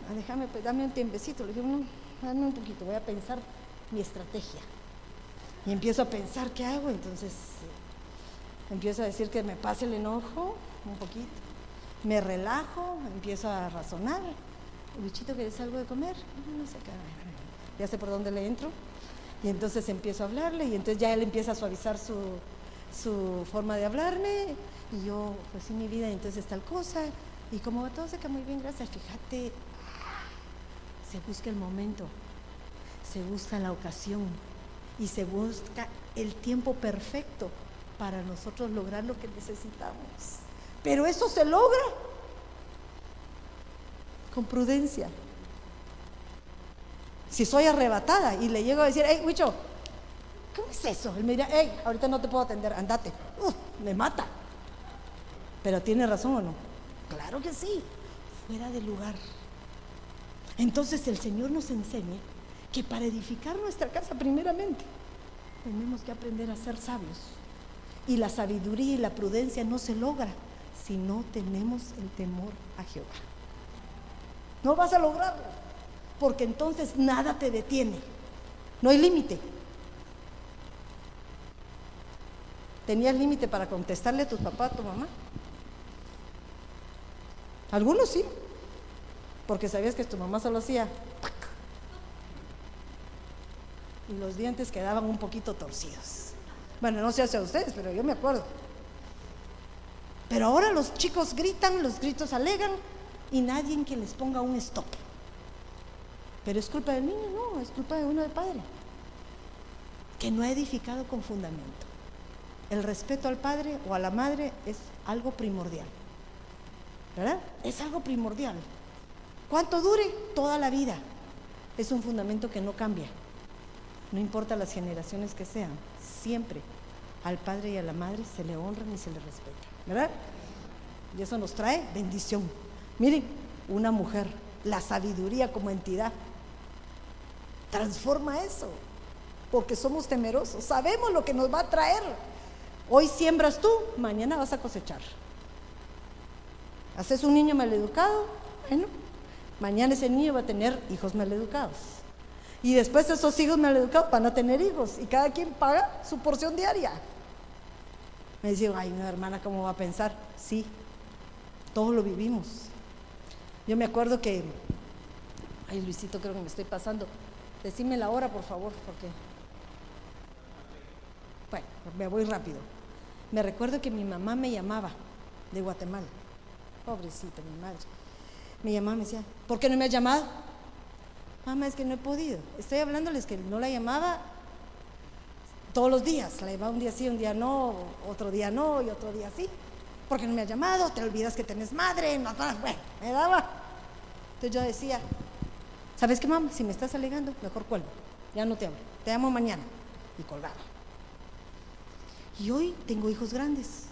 [SPEAKER 1] Ah, déjame, pues, dame un tiempecito. Le digo, no, dame un poquito, voy a pensar mi estrategia. Y empiezo a pensar, ¿qué hago? Entonces, eh, empiezo a decir que me pase el enojo un poquito. Me relajo, empiezo a razonar. Bichito, ¿quieres algo de comer? No sé qué. Ya sé por dónde le entro. Y entonces empiezo a hablarle y entonces ya él empieza a suavizar su, forma de hablarme y yo, pues sí, mi vida, entonces tal cosa. Y como todo se muy bien, gracias, fíjate, se busca el momento, se busca la ocasión y se busca el tiempo perfecto para nosotros lograr lo que necesitamos. Pero eso se logra con prudencia. Si soy arrebatada y le llego a decir, hey, Huicho, ¿cómo es eso? Él me dirá, hey, ahorita no te puedo atender, andate. me mata. Pero tiene razón o no. Claro que sí, fuera de lugar. Entonces el Señor nos enseña que para edificar nuestra casa primeramente tenemos que aprender a ser sabios. Y la sabiduría y la prudencia no se logra si no tenemos el temor a Jehová. No vas a lograrlo, porque entonces nada te detiene. No hay límite. ¿Tenías límite para contestarle a tu papá, a tu mamá? Algunos sí, porque sabías que tu mamá solo hacía y los dientes quedaban un poquito torcidos. Bueno, no sé hacia ustedes, pero yo me acuerdo. Pero ahora los chicos gritan, los gritos alegan y nadie en que les ponga un stop. Pero es culpa del niño, no, es culpa de uno de padre, que no ha edificado con fundamento. El respeto al padre o a la madre es algo primordial. ¿Verdad? Es algo primordial. ¿Cuánto dure? Toda la vida. Es un fundamento que no cambia. No importa las generaciones que sean, siempre al padre y a la madre se le honran y se le respeta. ¿Verdad? Y eso nos trae bendición. Miren, una mujer, la sabiduría como entidad, transforma eso, porque somos temerosos, sabemos lo que nos va a traer. Hoy siembras tú, mañana vas a cosechar. Haces un niño maleducado, bueno, mañana ese niño va a tener hijos maleducados. Y después esos hijos maleducados van a tener hijos y cada quien paga su porción diaria. Me decía, ay, una hermana, ¿cómo va a pensar? Sí, todos lo vivimos. Yo me acuerdo que, ay, Luisito, creo que me estoy pasando. Decime la hora, por favor, porque. Bueno, me voy rápido. Me recuerdo que mi mamá me llamaba de Guatemala pobrecita mi madre. Me llamaba me decía, ¿por qué no me has llamado? Mamá, es que no he podido. Estoy hablándoles que no la llamaba todos los días. La llamaba un día sí, un día no, otro día no y otro día sí. ¿Por qué no me has llamado? Te olvidas que tenés madre. No, bueno, me daba. Entonces yo decía, ¿sabes qué, mamá? Si me estás alegando, mejor cuelgo. Ya no te amo. Te amo mañana. Y colgaba. Y hoy tengo hijos grandes.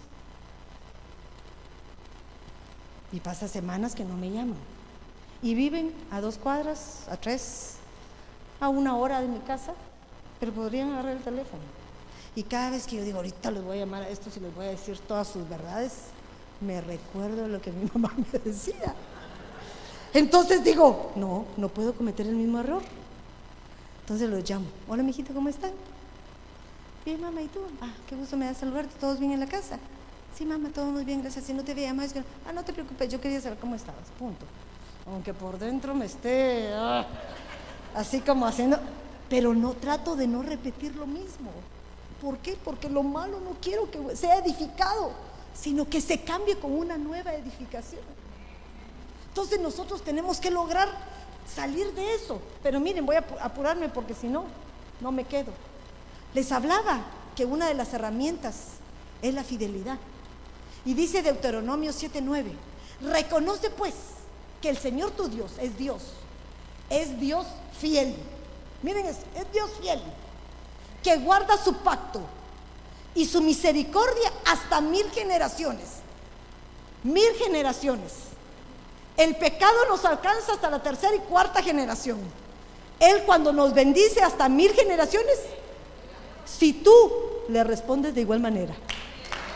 [SPEAKER 1] Y pasa semanas que no me llaman. Y viven a dos cuadras, a tres, a una hora de mi casa, pero podrían agarrar el teléfono. Y cada vez que yo digo, ahorita les voy a llamar a estos y les voy a decir todas sus verdades, me recuerdo lo que mi mamá me decía. Entonces digo, no, no puedo cometer el mismo error. Entonces los llamo. Hola, mijito, ¿cómo están? Bien, mamá, ¿y tú? Ah, qué gusto me da saludarte, todos bien en la casa. Sí, mamá, todo muy bien, gracias. Si no te veía más, ah, no te preocupes, yo quería saber cómo estabas, punto. Aunque por dentro me esté ah, así como haciendo, pero no trato de no repetir lo mismo. ¿Por qué? Porque lo malo no quiero que sea edificado, sino que se cambie con una nueva edificación. Entonces nosotros tenemos que lograr salir de eso. Pero miren, voy a apurarme porque si no, no me quedo. Les hablaba que una de las herramientas es la fidelidad. Y dice Deuteronomio 7:9, reconoce pues que el Señor tu Dios es Dios, es Dios fiel. Miren, es, es Dios fiel, que guarda su pacto y su misericordia hasta mil generaciones. Mil generaciones. El pecado nos alcanza hasta la tercera y cuarta generación. Él cuando nos bendice hasta mil generaciones, si tú le respondes de igual manera.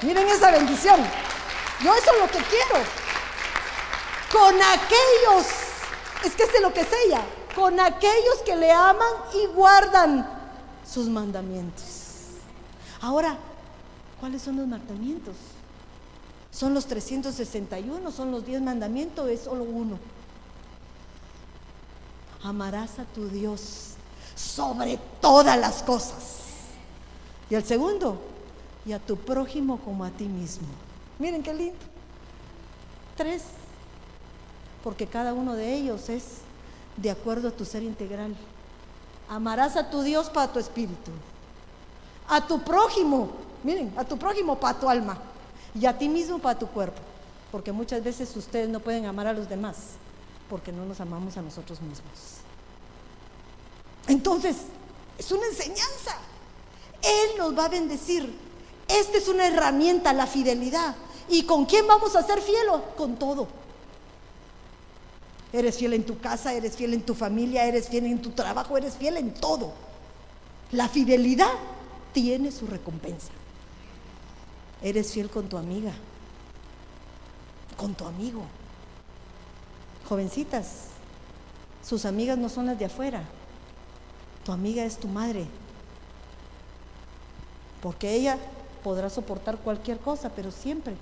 [SPEAKER 1] Miren esa bendición. Yo eso es lo que quiero. Con aquellos, es que es lo que es ella, con aquellos que le aman y guardan sus mandamientos. Ahora, ¿cuáles son los mandamientos? ¿Son los 361? ¿Son los 10 mandamientos? ¿O es solo uno? Amarás a tu Dios sobre todas las cosas. Y el segundo, y a tu prójimo como a ti mismo. Miren qué lindo. Tres, porque cada uno de ellos es de acuerdo a tu ser integral. Amarás a tu Dios para tu espíritu, a tu prójimo miren, a tu prójimo para tu alma y a ti mismo para tu cuerpo. Porque muchas veces ustedes no pueden amar a los demás porque no nos amamos a nosotros mismos. Entonces, es una enseñanza. Él nos va a bendecir. Esta es una herramienta, la fidelidad. ¿Y con quién vamos a ser fieles? Con todo. Eres fiel en tu casa, eres fiel en tu familia, eres fiel en tu trabajo, eres fiel en todo. La fidelidad tiene su recompensa. Eres fiel con tu amiga, con tu amigo. Jovencitas, sus amigas no son las de afuera. Tu amiga es tu madre. Porque ella podrá soportar cualquier cosa, pero siempre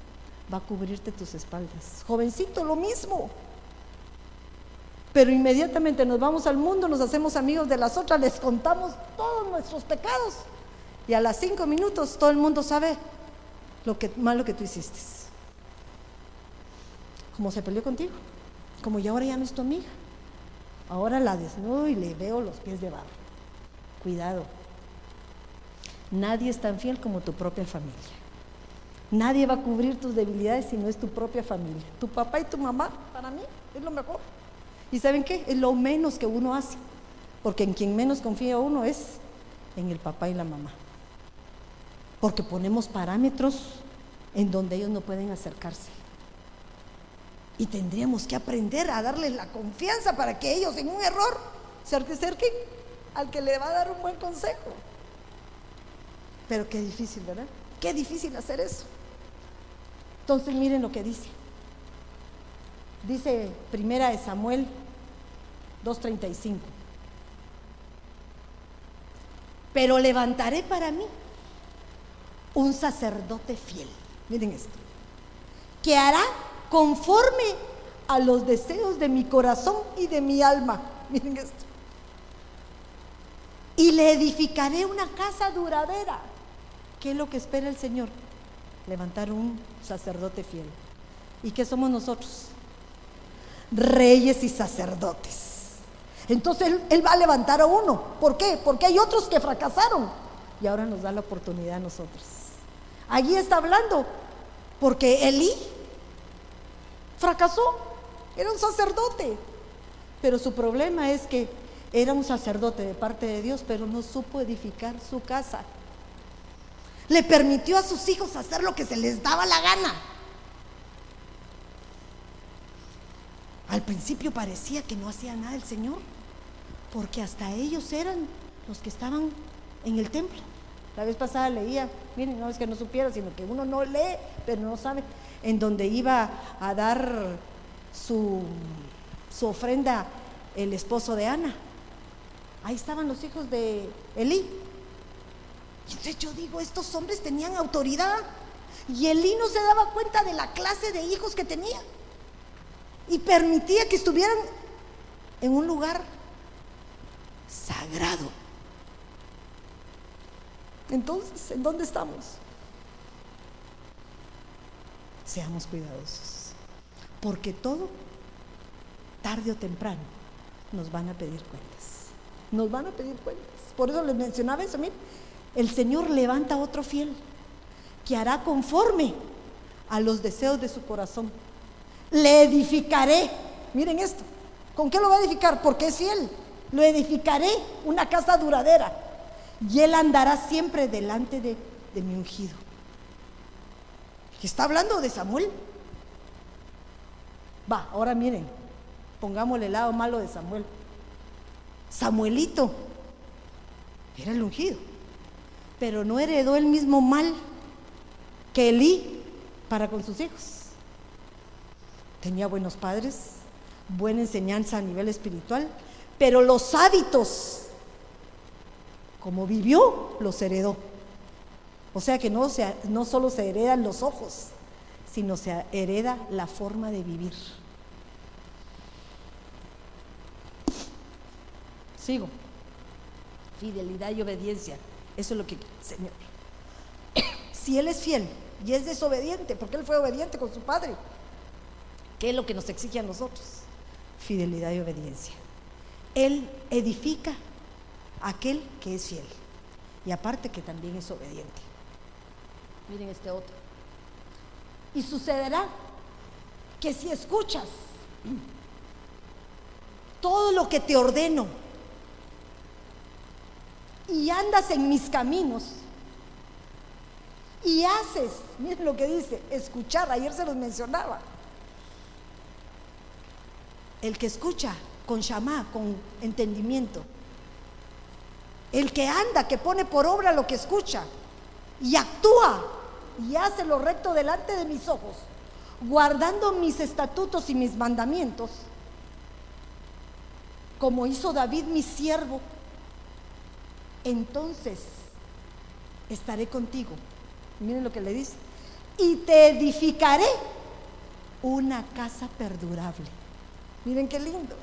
[SPEAKER 1] va a cubrirte tus espaldas. Jovencito, lo mismo. Pero inmediatamente nos vamos al mundo, nos hacemos amigos de las otras, les contamos todos nuestros pecados. Y a las cinco minutos todo el mundo sabe lo que malo que tú hiciste. Como se peleó contigo, como ya ahora ya no es tu amiga. Ahora la desnudo y le veo los pies de barro. Cuidado. Nadie es tan fiel como tu propia familia. Nadie va a cubrir tus debilidades si no es tu propia familia. Tu papá y tu mamá, para mí, es lo mejor. ¿Y saben qué? Es lo menos que uno hace. Porque en quien menos confía uno es en el papá y la mamá. Porque ponemos parámetros en donde ellos no pueden acercarse. Y tendríamos que aprender a darles la confianza para que ellos en un error se acerquen al que le va a dar un buen consejo. Pero qué difícil, ¿verdad? Qué difícil hacer eso. Entonces miren lo que dice. Dice primera de Samuel 2.35. Pero levantaré para mí un sacerdote fiel. Miren esto. Que hará conforme a los deseos de mi corazón y de mi alma. Miren esto. Y le edificaré una casa duradera. ¿Qué es lo que espera el Señor? Levantar un sacerdote fiel. ¿Y qué somos nosotros? Reyes y sacerdotes. Entonces él, va a levantar a uno. ¿Por qué? Porque hay otros que fracasaron. Y ahora nos da la oportunidad a nosotros. Allí está hablando. Porque Elí fracasó. Era un sacerdote. Pero su problema es que era un sacerdote de parte de Dios, pero no supo edificar su casa. Le permitió a sus hijos hacer lo que se les daba la gana. Al principio parecía que no hacía nada el Señor, porque hasta ellos eran los que estaban en el templo. La vez pasada leía, miren, no es que no supiera, sino que uno no lee, pero no sabe, en donde iba a dar su, su ofrenda el esposo de Ana. Ahí estaban los hijos de Elí. Y entonces yo digo, estos hombres tenían autoridad. Y Elí no se daba cuenta de la clase de hijos que tenía. Y permitía que estuvieran en un lugar sagrado. Entonces, ¿en dónde estamos? Seamos cuidadosos. Porque todo, tarde o temprano, nos van a pedir cuentas. Nos van a pedir cuentas. Por eso les mencionaba eso, miren. El Señor levanta otro fiel que hará conforme a los deseos de su corazón. Le edificaré. Miren esto. ¿Con qué lo va a edificar? Porque es fiel. Lo edificaré una casa duradera. Y él andará siempre delante de, de mi ungido. Está hablando de Samuel. Va, ahora miren, pongámosle el lado malo de Samuel. Samuelito era el ungido, pero no heredó el mismo mal que Elí para con sus hijos. Tenía buenos padres, buena enseñanza a nivel espiritual, pero los hábitos, como vivió, los heredó. O sea que no, se, no solo se heredan los ojos, sino se hereda la forma de vivir. Sigo. Fidelidad y obediencia. Eso es lo que, Señor. Si Él es fiel y es desobediente, porque Él fue obediente con su Padre, ¿qué es lo que nos exige a nosotros? Fidelidad y obediencia. Él edifica a aquel que es fiel y aparte que también es obediente. Miren este otro. Y sucederá que si escuchas todo lo que te ordeno y andas en mis caminos y haces, miren lo que dice, escuchar, ayer se los mencionaba. El que escucha con shamá, con entendimiento. El que anda, que pone por obra lo que escucha y actúa y hace lo recto delante de mis ojos, guardando mis estatutos y mis mandamientos, como hizo David mi siervo, entonces estaré contigo. Miren lo que le dice. Y te edificaré una casa perdurable. Miren qué lindo.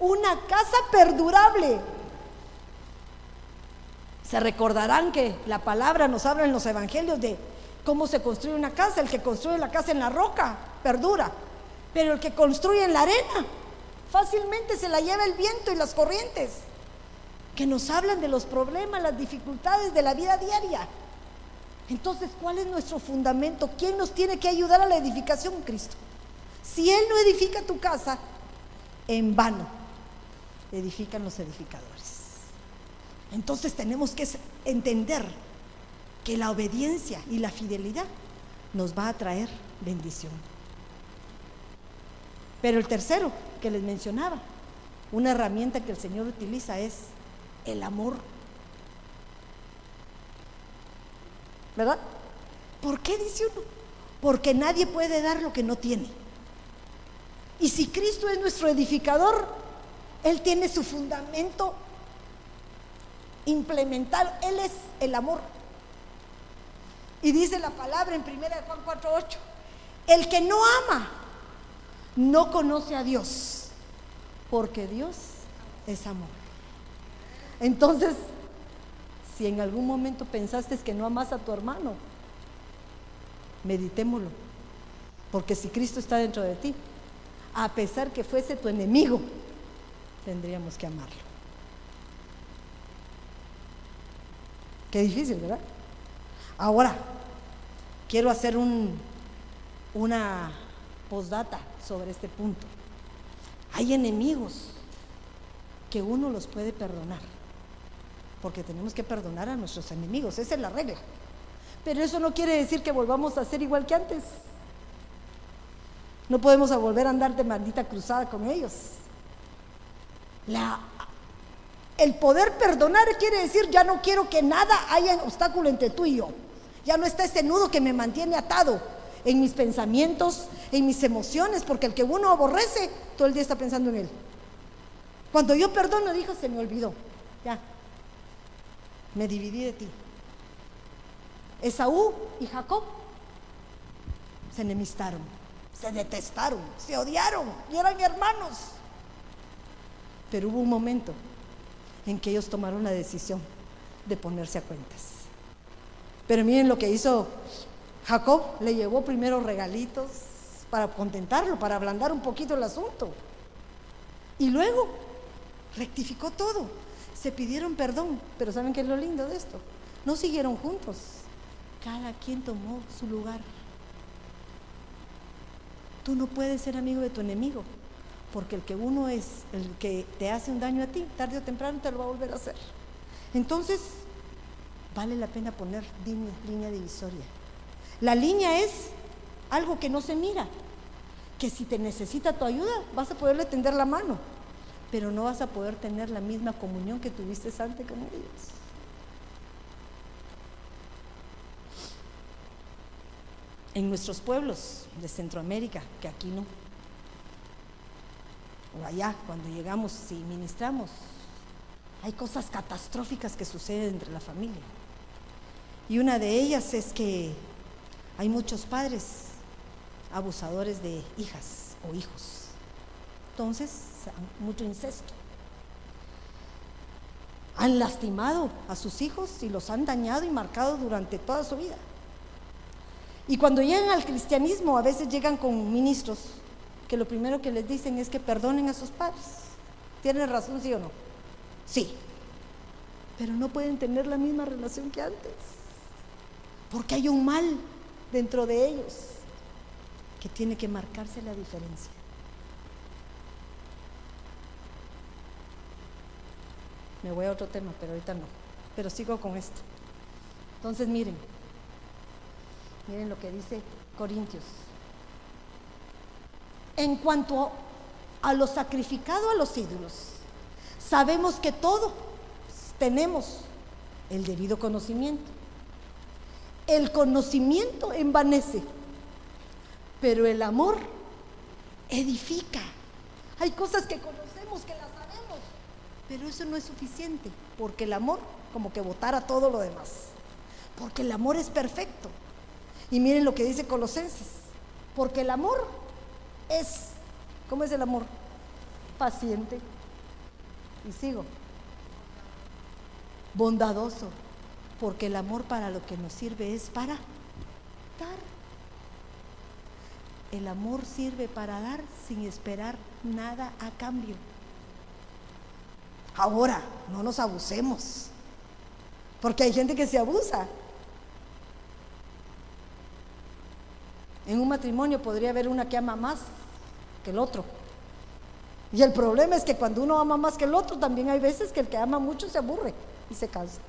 [SPEAKER 1] Una casa perdurable. Se recordarán que la palabra nos habla en los evangelios de cómo se construye una casa. El que construye la casa en la roca perdura. Pero el que construye en la arena fácilmente se la lleva el viento y las corrientes. Que nos hablan de los problemas, las dificultades de la vida diaria. Entonces, ¿cuál es nuestro fundamento? ¿Quién nos tiene que ayudar a la edificación? Cristo. Si Él no edifica tu casa, en vano edifican los edificadores. Entonces tenemos que entender que la obediencia y la fidelidad nos va a traer bendición. Pero el tercero que les mencionaba, una herramienta que el Señor utiliza es el amor ¿verdad? ¿Por qué dice uno? Porque nadie puede dar lo que no tiene. Y si Cristo es nuestro edificador, Él tiene su fundamento implementado, Él es el amor. Y dice la palabra en 1 Juan 4:8, el que no ama no conoce a Dios, porque Dios es amor. Entonces, si en algún momento pensaste que no amas a tu hermano, meditémoslo. Porque si Cristo está dentro de ti, a pesar que fuese tu enemigo, tendríamos que amarlo. Qué difícil, ¿verdad? Ahora, quiero hacer un, una postdata sobre este punto. Hay enemigos que uno los puede perdonar porque tenemos que perdonar a nuestros enemigos, esa es la regla. Pero eso no quiere decir que volvamos a ser igual que antes. No podemos volver a andar de maldita cruzada con ellos. El poder perdonar quiere decir ya no quiero que nada haya obstáculo entre tú y yo. Ya no está ese nudo que me mantiene atado en mis pensamientos, en mis emociones, porque el que uno aborrece, todo el día está pensando en él. Cuando yo perdono, dijo, se me olvidó. Ya, me dividí de ti. Esaú y Jacob se enemistaron, se detestaron, se odiaron y eran hermanos. Pero hubo un momento en que ellos tomaron la decisión de ponerse a cuentas. Pero miren lo que hizo Jacob, le llevó primero regalitos para contentarlo, para ablandar un poquito el asunto. Y luego rectificó todo se pidieron perdón, pero ¿saben qué es lo lindo de esto? No siguieron juntos, cada quien tomó su lugar. Tú no puedes ser amigo de tu enemigo, porque el que uno es, el que te hace un daño a ti, tarde o temprano te lo va a volver a hacer. Entonces, vale la pena poner línea, línea divisoria. La línea es algo que no se mira, que si te necesita tu ayuda, vas a poderle tender la mano pero no vas a poder tener la misma comunión que tuviste antes con ellos. En nuestros pueblos de Centroamérica, que aquí no, o allá, cuando llegamos y ministramos, hay cosas catastróficas que suceden entre la familia. Y una de ellas es que hay muchos padres abusadores de hijas o hijos. Entonces, mucho incesto. Han lastimado a sus hijos y los han dañado y marcado durante toda su vida. Y cuando llegan al cristianismo, a veces llegan con ministros que lo primero que les dicen es que perdonen a sus padres. ¿Tienen razón, sí o no? Sí. Pero no pueden tener la misma relación que antes. Porque hay un mal dentro de ellos que tiene que marcarse la diferencia. Me voy a otro tema, pero ahorita no. Pero sigo con esto. Entonces miren, miren lo que dice Corintios. En cuanto a lo sacrificado a los ídolos, sabemos que todo tenemos el debido conocimiento. El conocimiento envanece, pero el amor edifica. Hay cosas que conocemos, que las pero eso no es suficiente, porque el amor como que votara todo lo demás, porque el amor es perfecto. Y miren lo que dice Colosenses, porque el amor es, ¿cómo es el amor? Paciente. Y sigo, bondadoso, porque el amor para lo que nos sirve es para dar. El amor sirve para dar sin esperar nada a cambio. Ahora, no nos abusemos, porque hay gente que se abusa. En un matrimonio podría haber una que ama más que el otro. Y el problema es que cuando uno ama más que el otro, también hay veces que el que ama mucho se aburre y se cansa.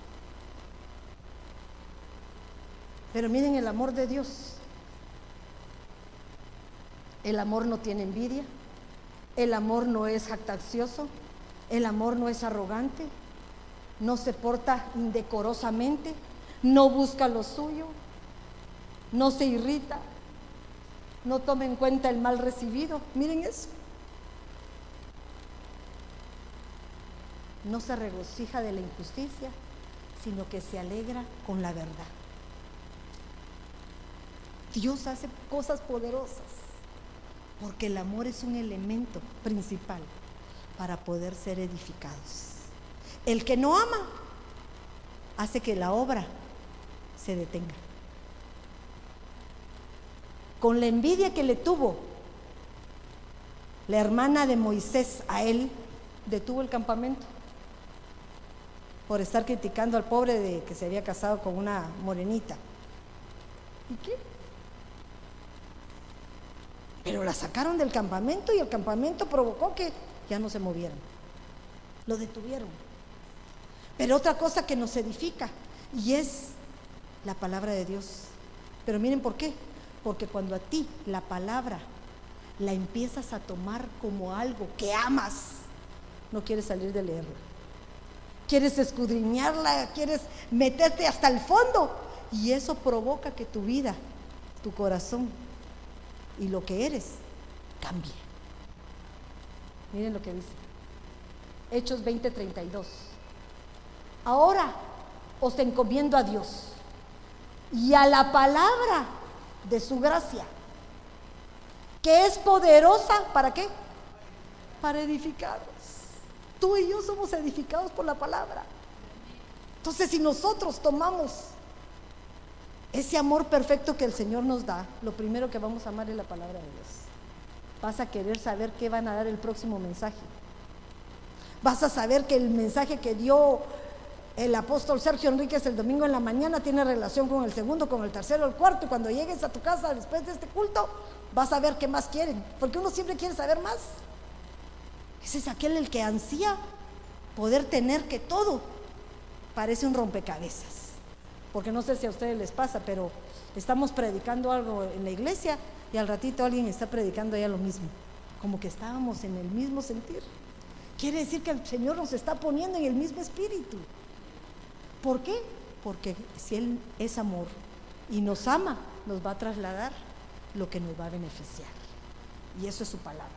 [SPEAKER 1] Pero miren el amor de Dios. El amor no tiene envidia, el amor no es jactancioso, el amor no es arrogante, no se porta indecorosamente, no busca lo suyo, no se irrita, no toma en cuenta el mal recibido. Miren eso. No se regocija de la injusticia, sino que se alegra con la verdad. Dios hace cosas poderosas, porque el amor es un elemento principal para poder ser edificados. El que no ama hace que la obra se detenga. Con la envidia que le tuvo la hermana de Moisés a él, detuvo el campamento por estar criticando al pobre de que se había casado con una morenita. ¿Y qué? Pero la sacaron del campamento y el campamento provocó que ya no se movieran. Lo detuvieron. Pero otra cosa que nos edifica y es la palabra de Dios. Pero miren por qué. Porque cuando a ti la palabra la empiezas a tomar como algo que amas, no quieres salir de leerla. Quieres escudriñarla, quieres meterte hasta el fondo. Y eso provoca que tu vida, tu corazón y lo que eres cambie. Miren lo que dice. Hechos 20:32. Ahora os encomiendo a Dios y a la palabra de su gracia, que es poderosa, ¿para qué? Para edificaros. Tú y yo somos edificados por la palabra. Entonces, si nosotros tomamos ese amor perfecto que el Señor nos da, lo primero que vamos a amar es la palabra de Dios. Vas a querer saber qué van a dar el próximo mensaje. Vas a saber que el mensaje que dio el apóstol Sergio Enríquez el domingo en la mañana tiene relación con el segundo, con el tercero, el cuarto. Y cuando llegues a tu casa después de este culto, vas a ver qué más quieren. Porque uno siempre quiere saber más. Ese es aquel el que ansía poder tener que todo parece un rompecabezas. Porque no sé si a ustedes les pasa, pero estamos predicando algo en la iglesia y al ratito alguien está predicando ya lo mismo. Como que estábamos en el mismo sentir. Quiere decir que el Señor nos está poniendo en el mismo espíritu. ¿Por qué? Porque si Él es amor y nos ama, nos va a trasladar lo que nos va a beneficiar. Y eso es su palabra.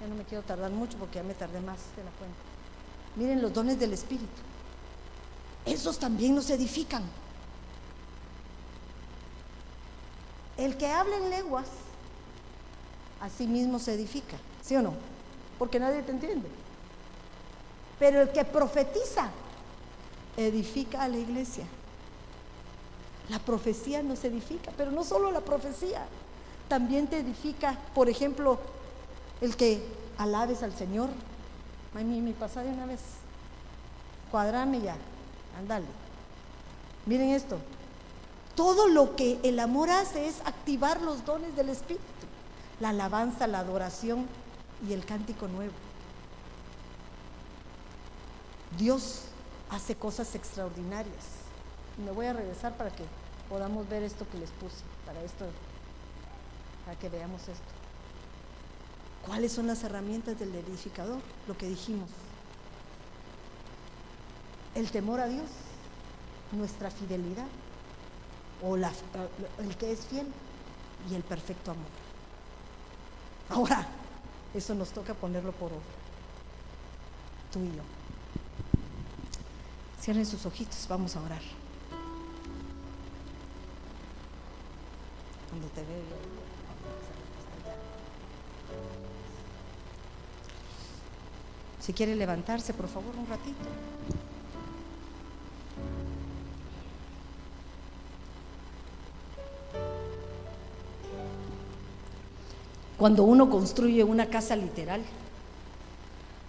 [SPEAKER 1] Ya no me quiero tardar mucho porque ya me tardé más de la cuenta. Miren los dones del Espíritu. Esos también nos edifican. El que habla en lenguas, así mismo se edifica, ¿sí o no? Porque nadie te entiende. Pero el que profetiza, edifica a la iglesia. La profecía nos edifica, pero no solo la profecía, también te edifica, por ejemplo, el que alabes al Señor. Ay, mi, mi pasa una vez. Cuadrame ya, ándale. Miren esto. Todo lo que el amor hace es activar los dones del Espíritu, la alabanza, la adoración y el cántico nuevo. Dios hace cosas extraordinarias. me voy a regresar para que podamos ver esto que les puse, para esto, para que veamos esto. ¿Cuáles son las herramientas del edificador? Lo que dijimos. El temor a Dios, nuestra fidelidad, o el que es fiel y el perfecto amor. Ahora, eso nos toca ponerlo por obra, tú y yo. Cierren sus ojitos, vamos a orar. Cuando te veo Si quiere levantarse, por favor, un ratito. Cuando uno construye una casa literal,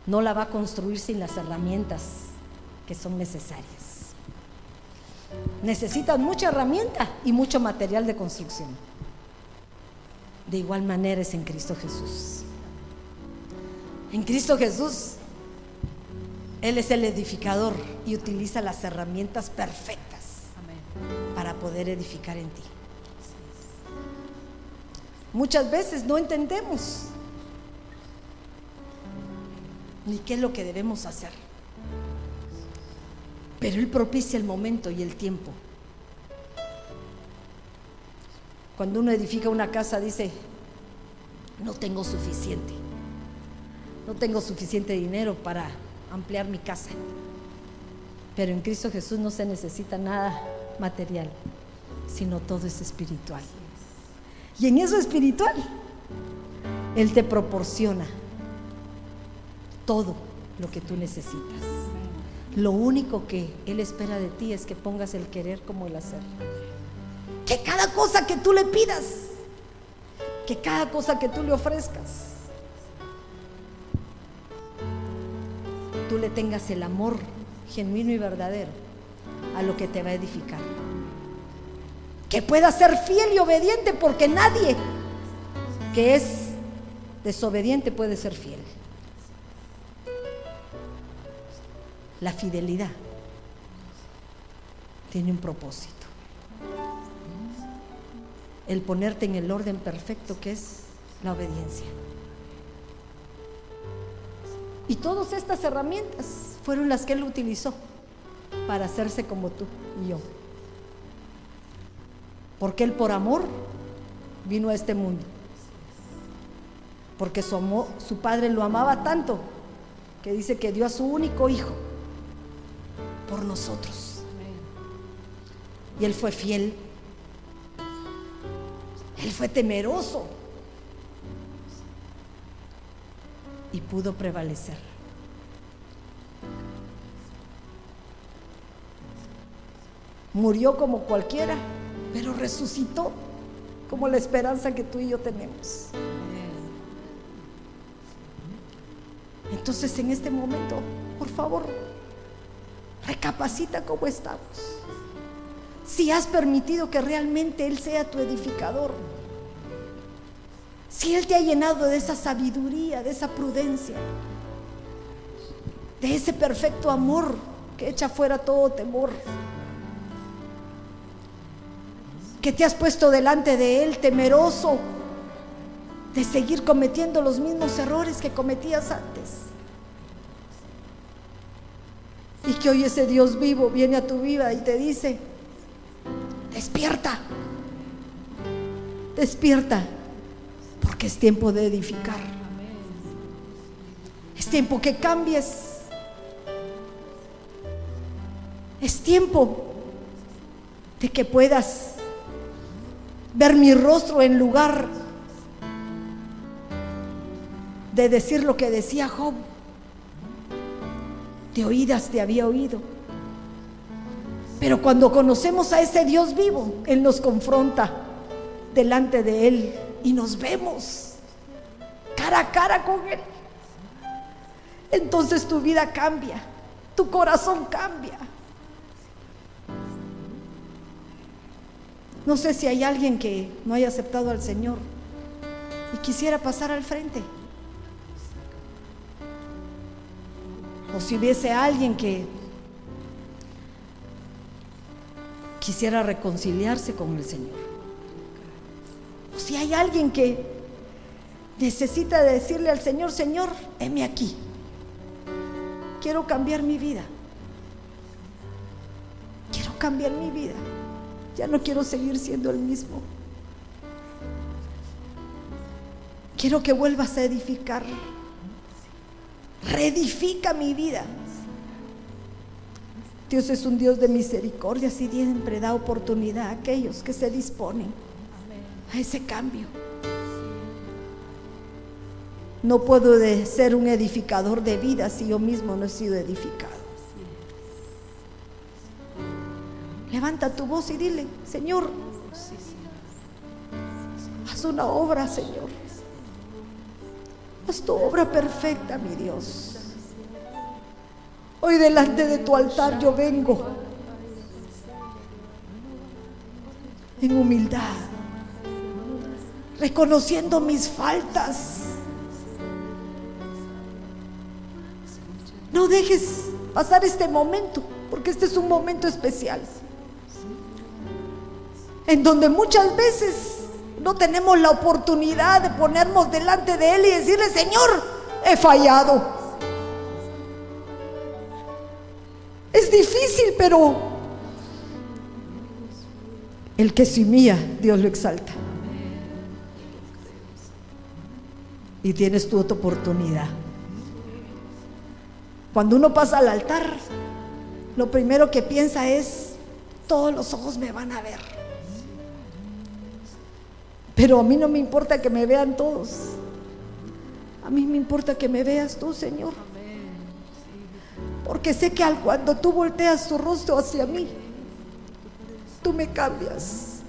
[SPEAKER 1] no la va a construir sin las herramientas que son necesarias. Necesitan mucha herramienta y mucho material de construcción. De igual manera es en Cristo Jesús. En Cristo Jesús, Él es el edificador y utiliza las herramientas perfectas para poder edificar en ti. Muchas veces no entendemos ni qué es lo que debemos hacer. Pero Él propicia el momento y el tiempo. Cuando uno edifica una casa dice, no tengo suficiente, no tengo suficiente dinero para ampliar mi casa. Pero en Cristo Jesús no se necesita nada material, sino todo es espiritual. Y en eso espiritual, Él te proporciona todo lo que tú necesitas. Lo único que Él espera de ti es que pongas el querer como el hacer. Que cada cosa que tú le pidas, que cada cosa que tú le ofrezcas, tú le tengas el amor genuino y verdadero a lo que te va a edificar. Que puedas ser fiel y obediente porque nadie que es desobediente puede ser fiel. La fidelidad tiene un propósito. El ponerte en el orden perfecto que es la obediencia. Y todas estas herramientas fueron las que él utilizó para hacerse como tú y yo. Porque él por amor vino a este mundo. Porque su, su padre lo amaba tanto que dice que dio a su único hijo por nosotros. Y Él fue fiel. Él fue temeroso. Y pudo prevalecer. Murió como cualquiera, pero resucitó como la esperanza que tú y yo tenemos. Entonces en este momento, por favor, Recapacita cómo estamos. Si has permitido que realmente Él sea tu edificador. Si Él te ha llenado de esa sabiduría, de esa prudencia, de ese perfecto amor que echa fuera todo temor. Que te has puesto delante de Él temeroso de seguir cometiendo los mismos errores que cometías antes. Y que hoy ese Dios vivo viene a tu vida y te dice, despierta, despierta, porque es tiempo de edificar. Es tiempo que cambies. Es tiempo de que puedas ver mi rostro en lugar de decir lo que decía Job de oídas te había oído. Pero cuando conocemos a ese Dios vivo, Él nos confronta delante de Él y nos vemos cara a cara con Él. Entonces tu vida cambia, tu corazón cambia. No sé si hay alguien que no haya aceptado al Señor y quisiera pasar al frente. O si hubiese alguien que quisiera reconciliarse con el Señor. O si hay alguien que necesita decirle al Señor, Señor, heme aquí. Quiero cambiar mi vida. Quiero cambiar mi vida. Ya no quiero seguir siendo el mismo. Quiero que vuelvas a edificar. Reedifica mi vida. Dios es un Dios de misericordia, si siempre da oportunidad a aquellos que se disponen a ese cambio. No puedo ser un edificador de vida si yo mismo no he sido edificado. Levanta tu voz y dile, Señor, haz una obra, Señor. Haz tu obra perfecta, mi Dios. Hoy delante de tu altar yo vengo en humildad, reconociendo mis faltas. No dejes pasar este momento, porque este es un momento especial, en donde muchas veces no tenemos la oportunidad de ponernos delante de Él y decirle, Señor, he fallado. Es difícil, pero el que mía, Dios lo exalta. Y tienes tu otra oportunidad. Cuando uno pasa al altar, lo primero que piensa es, todos los ojos me van a ver. Pero a mí no me importa que me vean todos. A mí me importa que me veas tú, Señor. Porque sé que cuando tú volteas tu rostro hacia mí, tú me cambias.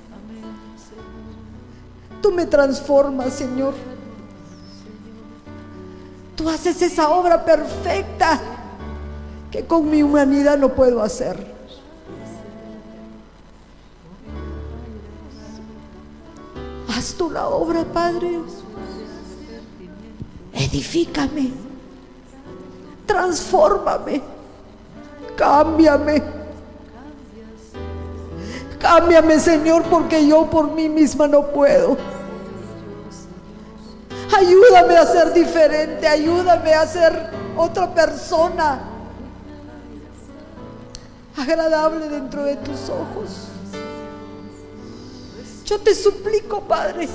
[SPEAKER 1] Tú me transformas, Señor. Tú haces esa obra perfecta que con mi humanidad no puedo hacer. Haz tú la obra, Padre. Edifícame transfórmame, cámbiame. Cámbiame, Señor, porque yo por mí misma no puedo. Ayúdame a ser diferente, ayúdame a ser otra persona agradable dentro de tus ojos. Yo te suplico, Padre,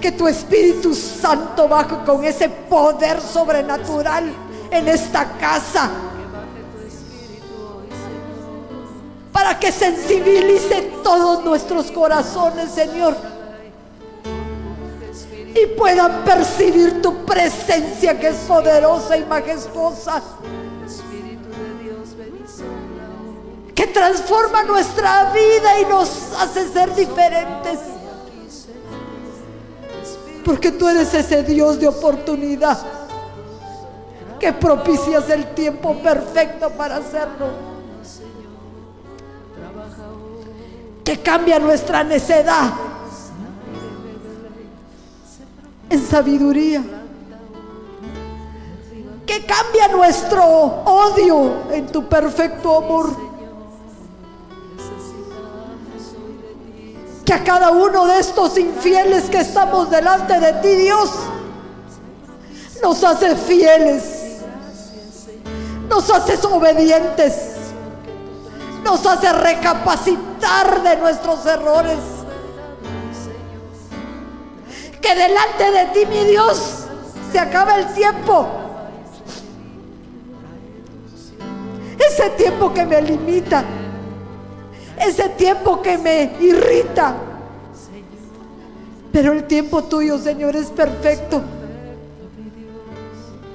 [SPEAKER 1] que tu Espíritu Santo baje con ese poder sobrenatural en esta casa. Para que sensibilice todos nuestros corazones, Señor. Y puedan percibir tu presencia que es poderosa y majestuosa. Que transforma nuestra vida y nos hace ser diferentes. Porque tú eres ese Dios de oportunidad que propicias el tiempo perfecto para hacerlo. Que cambia nuestra necedad en sabiduría. Que cambia nuestro odio en tu perfecto amor. Que a cada uno de estos infieles que estamos delante de ti, Dios, nos hace fieles, nos haces obedientes, nos hace recapacitar de nuestros errores. Que delante de ti, mi Dios, se acaba el tiempo. Ese tiempo que me limita ese tiempo que me irrita. Pero el tiempo tuyo, Señor, es perfecto.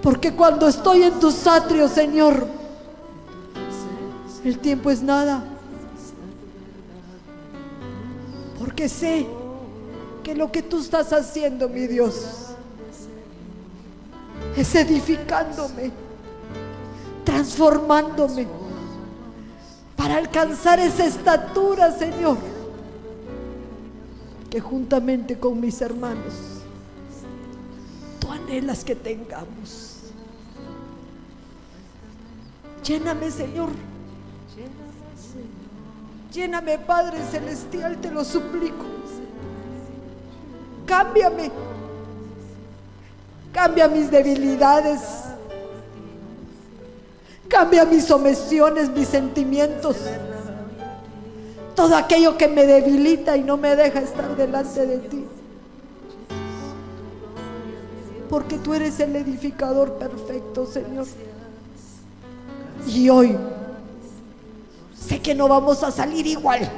[SPEAKER 1] Porque cuando estoy en tus atrios, Señor, el tiempo es nada. Porque sé que lo que tú estás haciendo, mi Dios, es edificándome, transformándome para alcanzar esa estatura, Señor, que juntamente con mis hermanos tú anhelas que tengamos. Lléname, Señor. Lléname, Padre Celestial, te lo suplico. Cámbiame. Cambia mis debilidades. Cambia mis omisiones, mis sentimientos. Todo aquello que me debilita y no me deja estar delante de ti. Porque tú eres el edificador perfecto, Señor. Y hoy sé que no vamos a salir igual.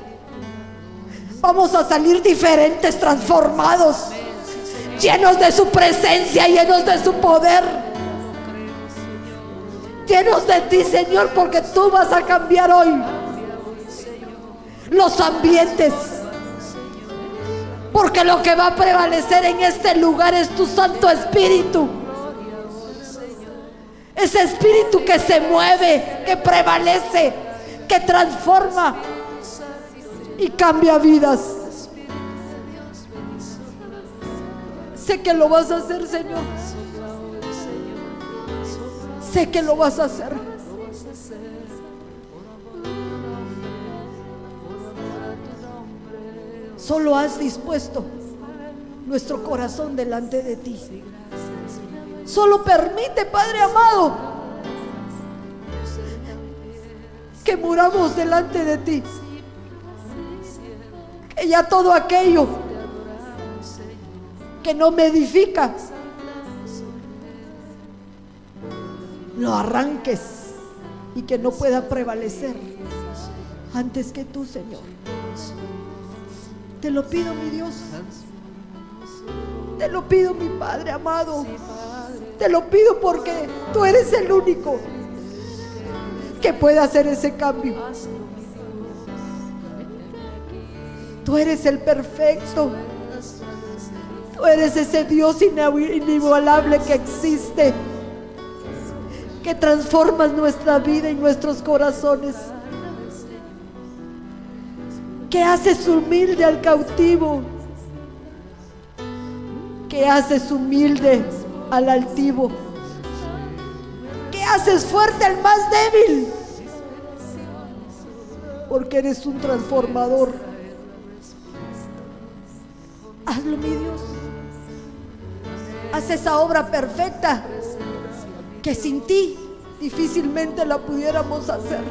[SPEAKER 1] Vamos a salir diferentes, transformados, llenos de su presencia, llenos de su poder. Llenos de ti, Señor, porque tú vas a cambiar hoy los ambientes. Porque lo que va a prevalecer en este lugar es tu Santo Espíritu. Ese espíritu que se mueve, que prevalece, que transforma y cambia vidas. Sé que lo vas a hacer, Señor. Sé que lo vas a hacer. Solo has dispuesto nuestro corazón delante de ti. Solo permite, Padre amado, que muramos delante de ti. Que ya todo aquello que no me edifica, lo arranques y que no pueda prevalecer antes que tú, Señor. Te lo pido, mi Dios. Te lo pido, mi Padre amado. Te lo pido porque tú eres el único que puede hacer ese cambio. Tú eres el perfecto. Tú eres ese Dios inigualable que existe, que transformas nuestra vida y nuestros corazones, que haces humilde al cautivo, que haces humilde al altivo, que haces fuerte al más débil, porque eres un transformador. Hazlo, mi Dios. Haz esa obra perfecta que sin ti difícilmente la pudiéramos hacer.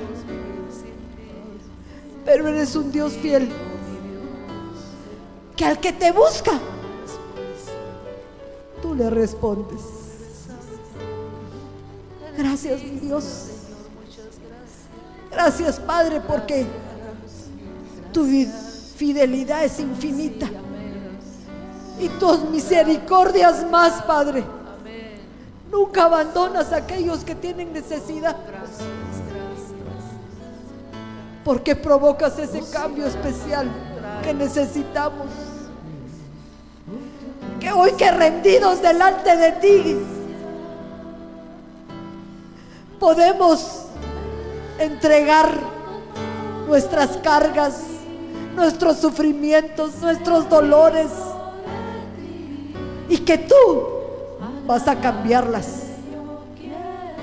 [SPEAKER 1] Pero eres un Dios fiel que al que te busca, tú le respondes. Gracias, mi Dios. Gracias, Padre, porque tu fidelidad es infinita. Y tus misericordias más, Padre. Nunca abandonas a aquellos que tienen necesidad. Porque provocas ese cambio especial que necesitamos que hoy que rendidos delante de ti podemos entregar nuestras cargas, nuestros sufrimientos, nuestros dolores y que tú vas a cambiarlas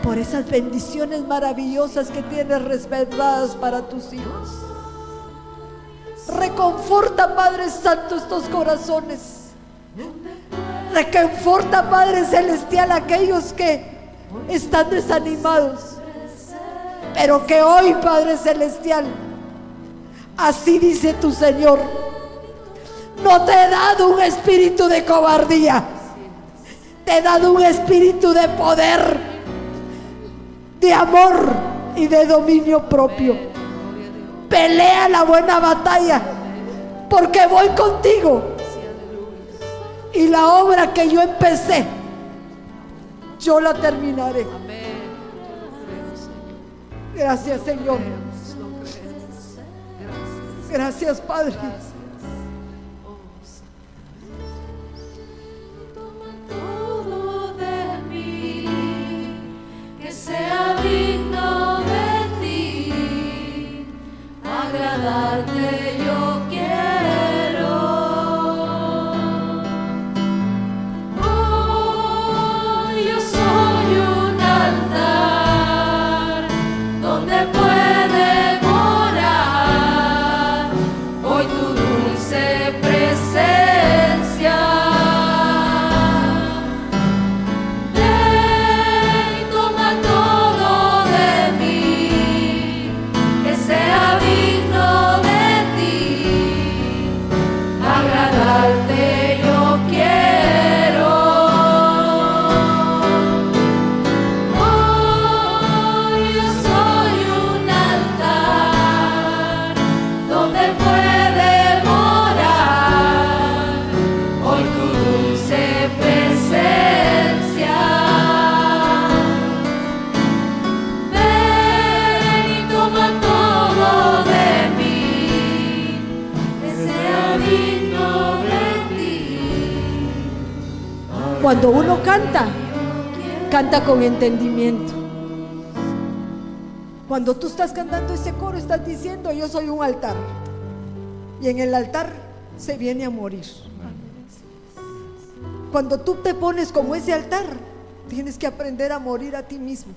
[SPEAKER 1] por esas bendiciones maravillosas que tienes reservadas para tus hijos. Reconforta, Padre Santo, estos corazones. Reconforta, Padre Celestial, aquellos que están desanimados. Pero que hoy, Padre Celestial, así dice tu Señor, no te he dado un espíritu de cobardía, te he dado un espíritu de poder, de amor y de dominio propio. Pelea la buena batalla, porque voy contigo y la obra que yo empecé, yo la terminaré. Gracias Señor. Gracias Padre.
[SPEAKER 2] sea digno de ti, agradarte yo.
[SPEAKER 3] Canta con entendimiento. Cuando tú estás cantando ese coro, estás diciendo, yo soy un altar. Y en el altar se viene a morir. Cuando tú te pones como ese altar, tienes que aprender a morir a ti mismo.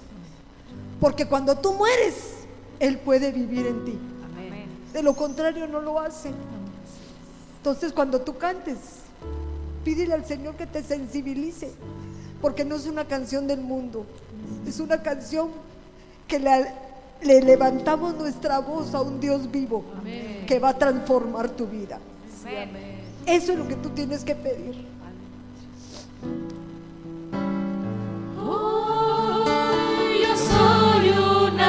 [SPEAKER 3] Porque cuando tú mueres, Él puede vivir en ti. De lo contrario, no lo hace. Entonces, cuando tú cantes, pídele al Señor que te sensibilice. Porque no es una canción del mundo, es una canción que la- le levantamos nuestra voz a un Dios vivo que va a transformar tu vida. Eso es lo que tú tienes que pedir.
[SPEAKER 2] Hoy yo soy un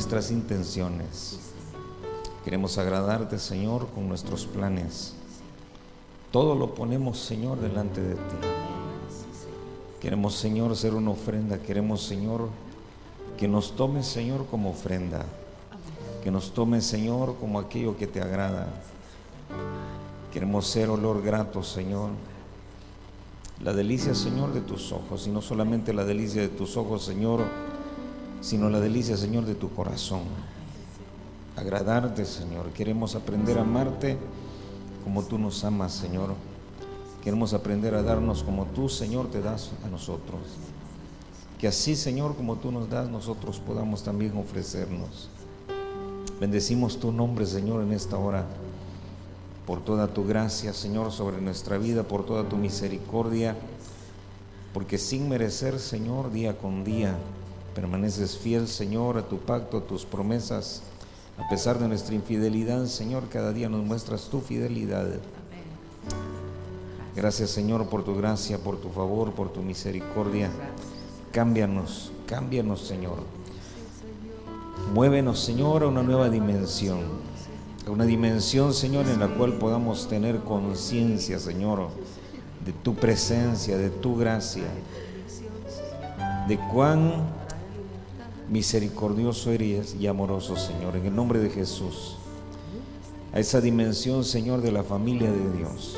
[SPEAKER 4] nuestras intenciones. Queremos agradarte, Señor, con nuestros planes. Todo lo ponemos, Señor, delante de ti. Queremos, Señor, ser una ofrenda. Queremos, Señor, que nos tomes, Señor, como ofrenda. Que nos tomes, Señor, como aquello que te agrada. Queremos ser olor grato, Señor. La delicia, Señor, de tus ojos. Y no solamente la delicia de tus ojos, Señor, sino la delicia, Señor, de tu corazón. Agradarte, Señor. Queremos aprender a amarte como tú nos amas, Señor. Queremos aprender a darnos como tú, Señor, te das a nosotros. Que así, Señor, como tú nos das, nosotros podamos también ofrecernos. Bendecimos tu nombre, Señor, en esta hora. Por toda tu gracia, Señor, sobre nuestra vida, por toda tu misericordia. Porque sin merecer, Señor, día con día, permaneces fiel, Señor, a tu pacto, a tus promesas. A pesar de nuestra infidelidad, Señor, cada día nos muestras tu fidelidad. Gracias Señor por tu gracia, por tu favor, por tu misericordia. Cámbianos, cámbianos Señor. Muévenos Señor a una nueva dimensión. A una dimensión Señor en la cual podamos tener conciencia Señor de tu presencia, de tu gracia. De cuán misericordioso eres y amoroso Señor. En el nombre de Jesús a esa dimensión, Señor, de la familia de Dios,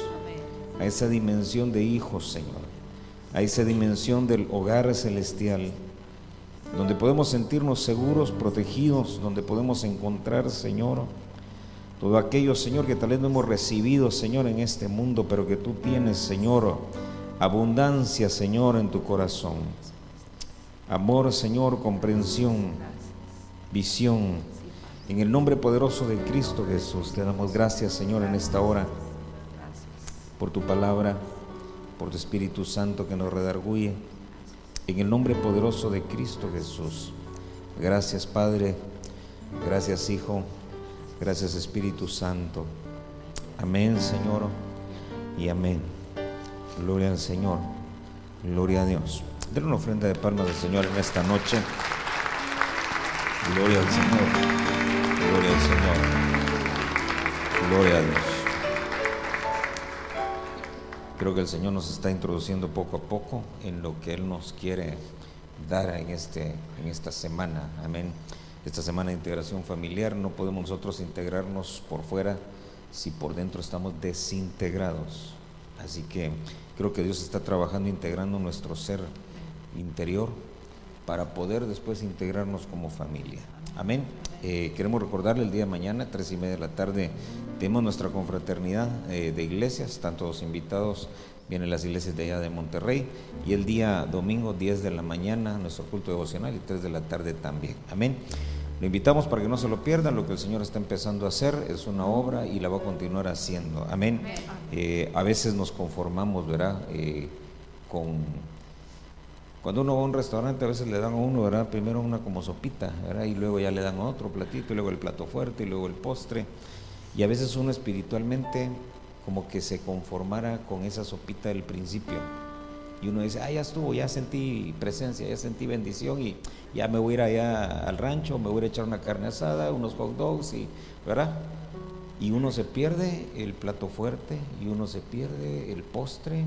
[SPEAKER 4] a esa dimensión de hijos, Señor, a esa dimensión del hogar celestial, donde podemos sentirnos seguros, protegidos, donde podemos encontrar, Señor, todo aquello, Señor, que tal vez no hemos recibido, Señor, en este mundo, pero que tú tienes, Señor, abundancia, Señor, en tu corazón. Amor, Señor, comprensión, visión en el nombre poderoso de Cristo Jesús, te damos gracias, Señor, en esta hora, por tu palabra, por tu Espíritu Santo que nos redarguye. En el nombre poderoso de Cristo Jesús. Gracias, Padre. Gracias, Hijo. Gracias, Espíritu Santo. Amén, Señor. Y amén. Gloria al Señor. Gloria a Dios. Denle una ofrenda de palmas al Señor en esta noche. Gloria al Señor. Gloria al Señor. Gloria a Dios. Creo que el Señor nos está introduciendo poco a poco en lo que Él nos quiere dar en, este, en esta semana. Amén. Esta semana de integración familiar no podemos nosotros integrarnos por fuera si por dentro estamos desintegrados. Así que creo que Dios está trabajando integrando nuestro ser interior para poder después integrarnos como familia. Amén. Eh, queremos recordarle el día de mañana, tres y media de la tarde, tenemos nuestra confraternidad eh, de iglesias, están todos invitados, vienen las iglesias de allá de Monterrey, y el día domingo, 10 de la mañana, nuestro culto devocional y 3 de la tarde también. Amén. Lo invitamos para que no se lo pierdan, lo que el Señor está empezando a hacer es una obra y la va a continuar haciendo. Amén. Eh, a veces nos conformamos, ¿verdad? con cuando uno va a un restaurante a veces le dan a uno, ¿verdad? Primero una como sopita, ¿verdad? Y luego ya le dan otro platito, y luego el plato fuerte, y luego el postre. Y a veces uno espiritualmente como que se conformara con esa sopita del principio. Y uno dice, ah, ya estuvo, ya sentí presencia, ya sentí bendición y ya me voy a ir allá al rancho, me voy a echar una carne asada, unos hot dogs, y, ¿verdad? Y uno se pierde el plato fuerte y uno se pierde el postre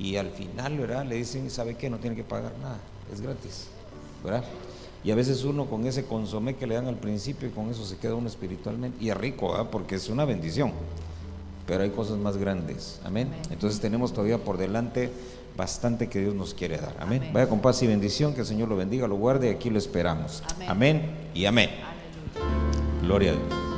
[SPEAKER 4] y al final, ¿verdad? Le dicen, ¿sabe qué? No tiene que pagar nada, es gratis, ¿verdad? Y a veces uno con ese consomé que le dan al principio y con eso se queda uno espiritualmente, y es rico, ¿verdad? Porque es una bendición, pero hay cosas más grandes, amén. Entonces tenemos todavía por delante bastante que Dios nos quiere dar, amén. Vaya con paz y bendición, que el Señor lo bendiga, lo guarde y aquí lo esperamos. Amén, y amén. Gloria a Dios.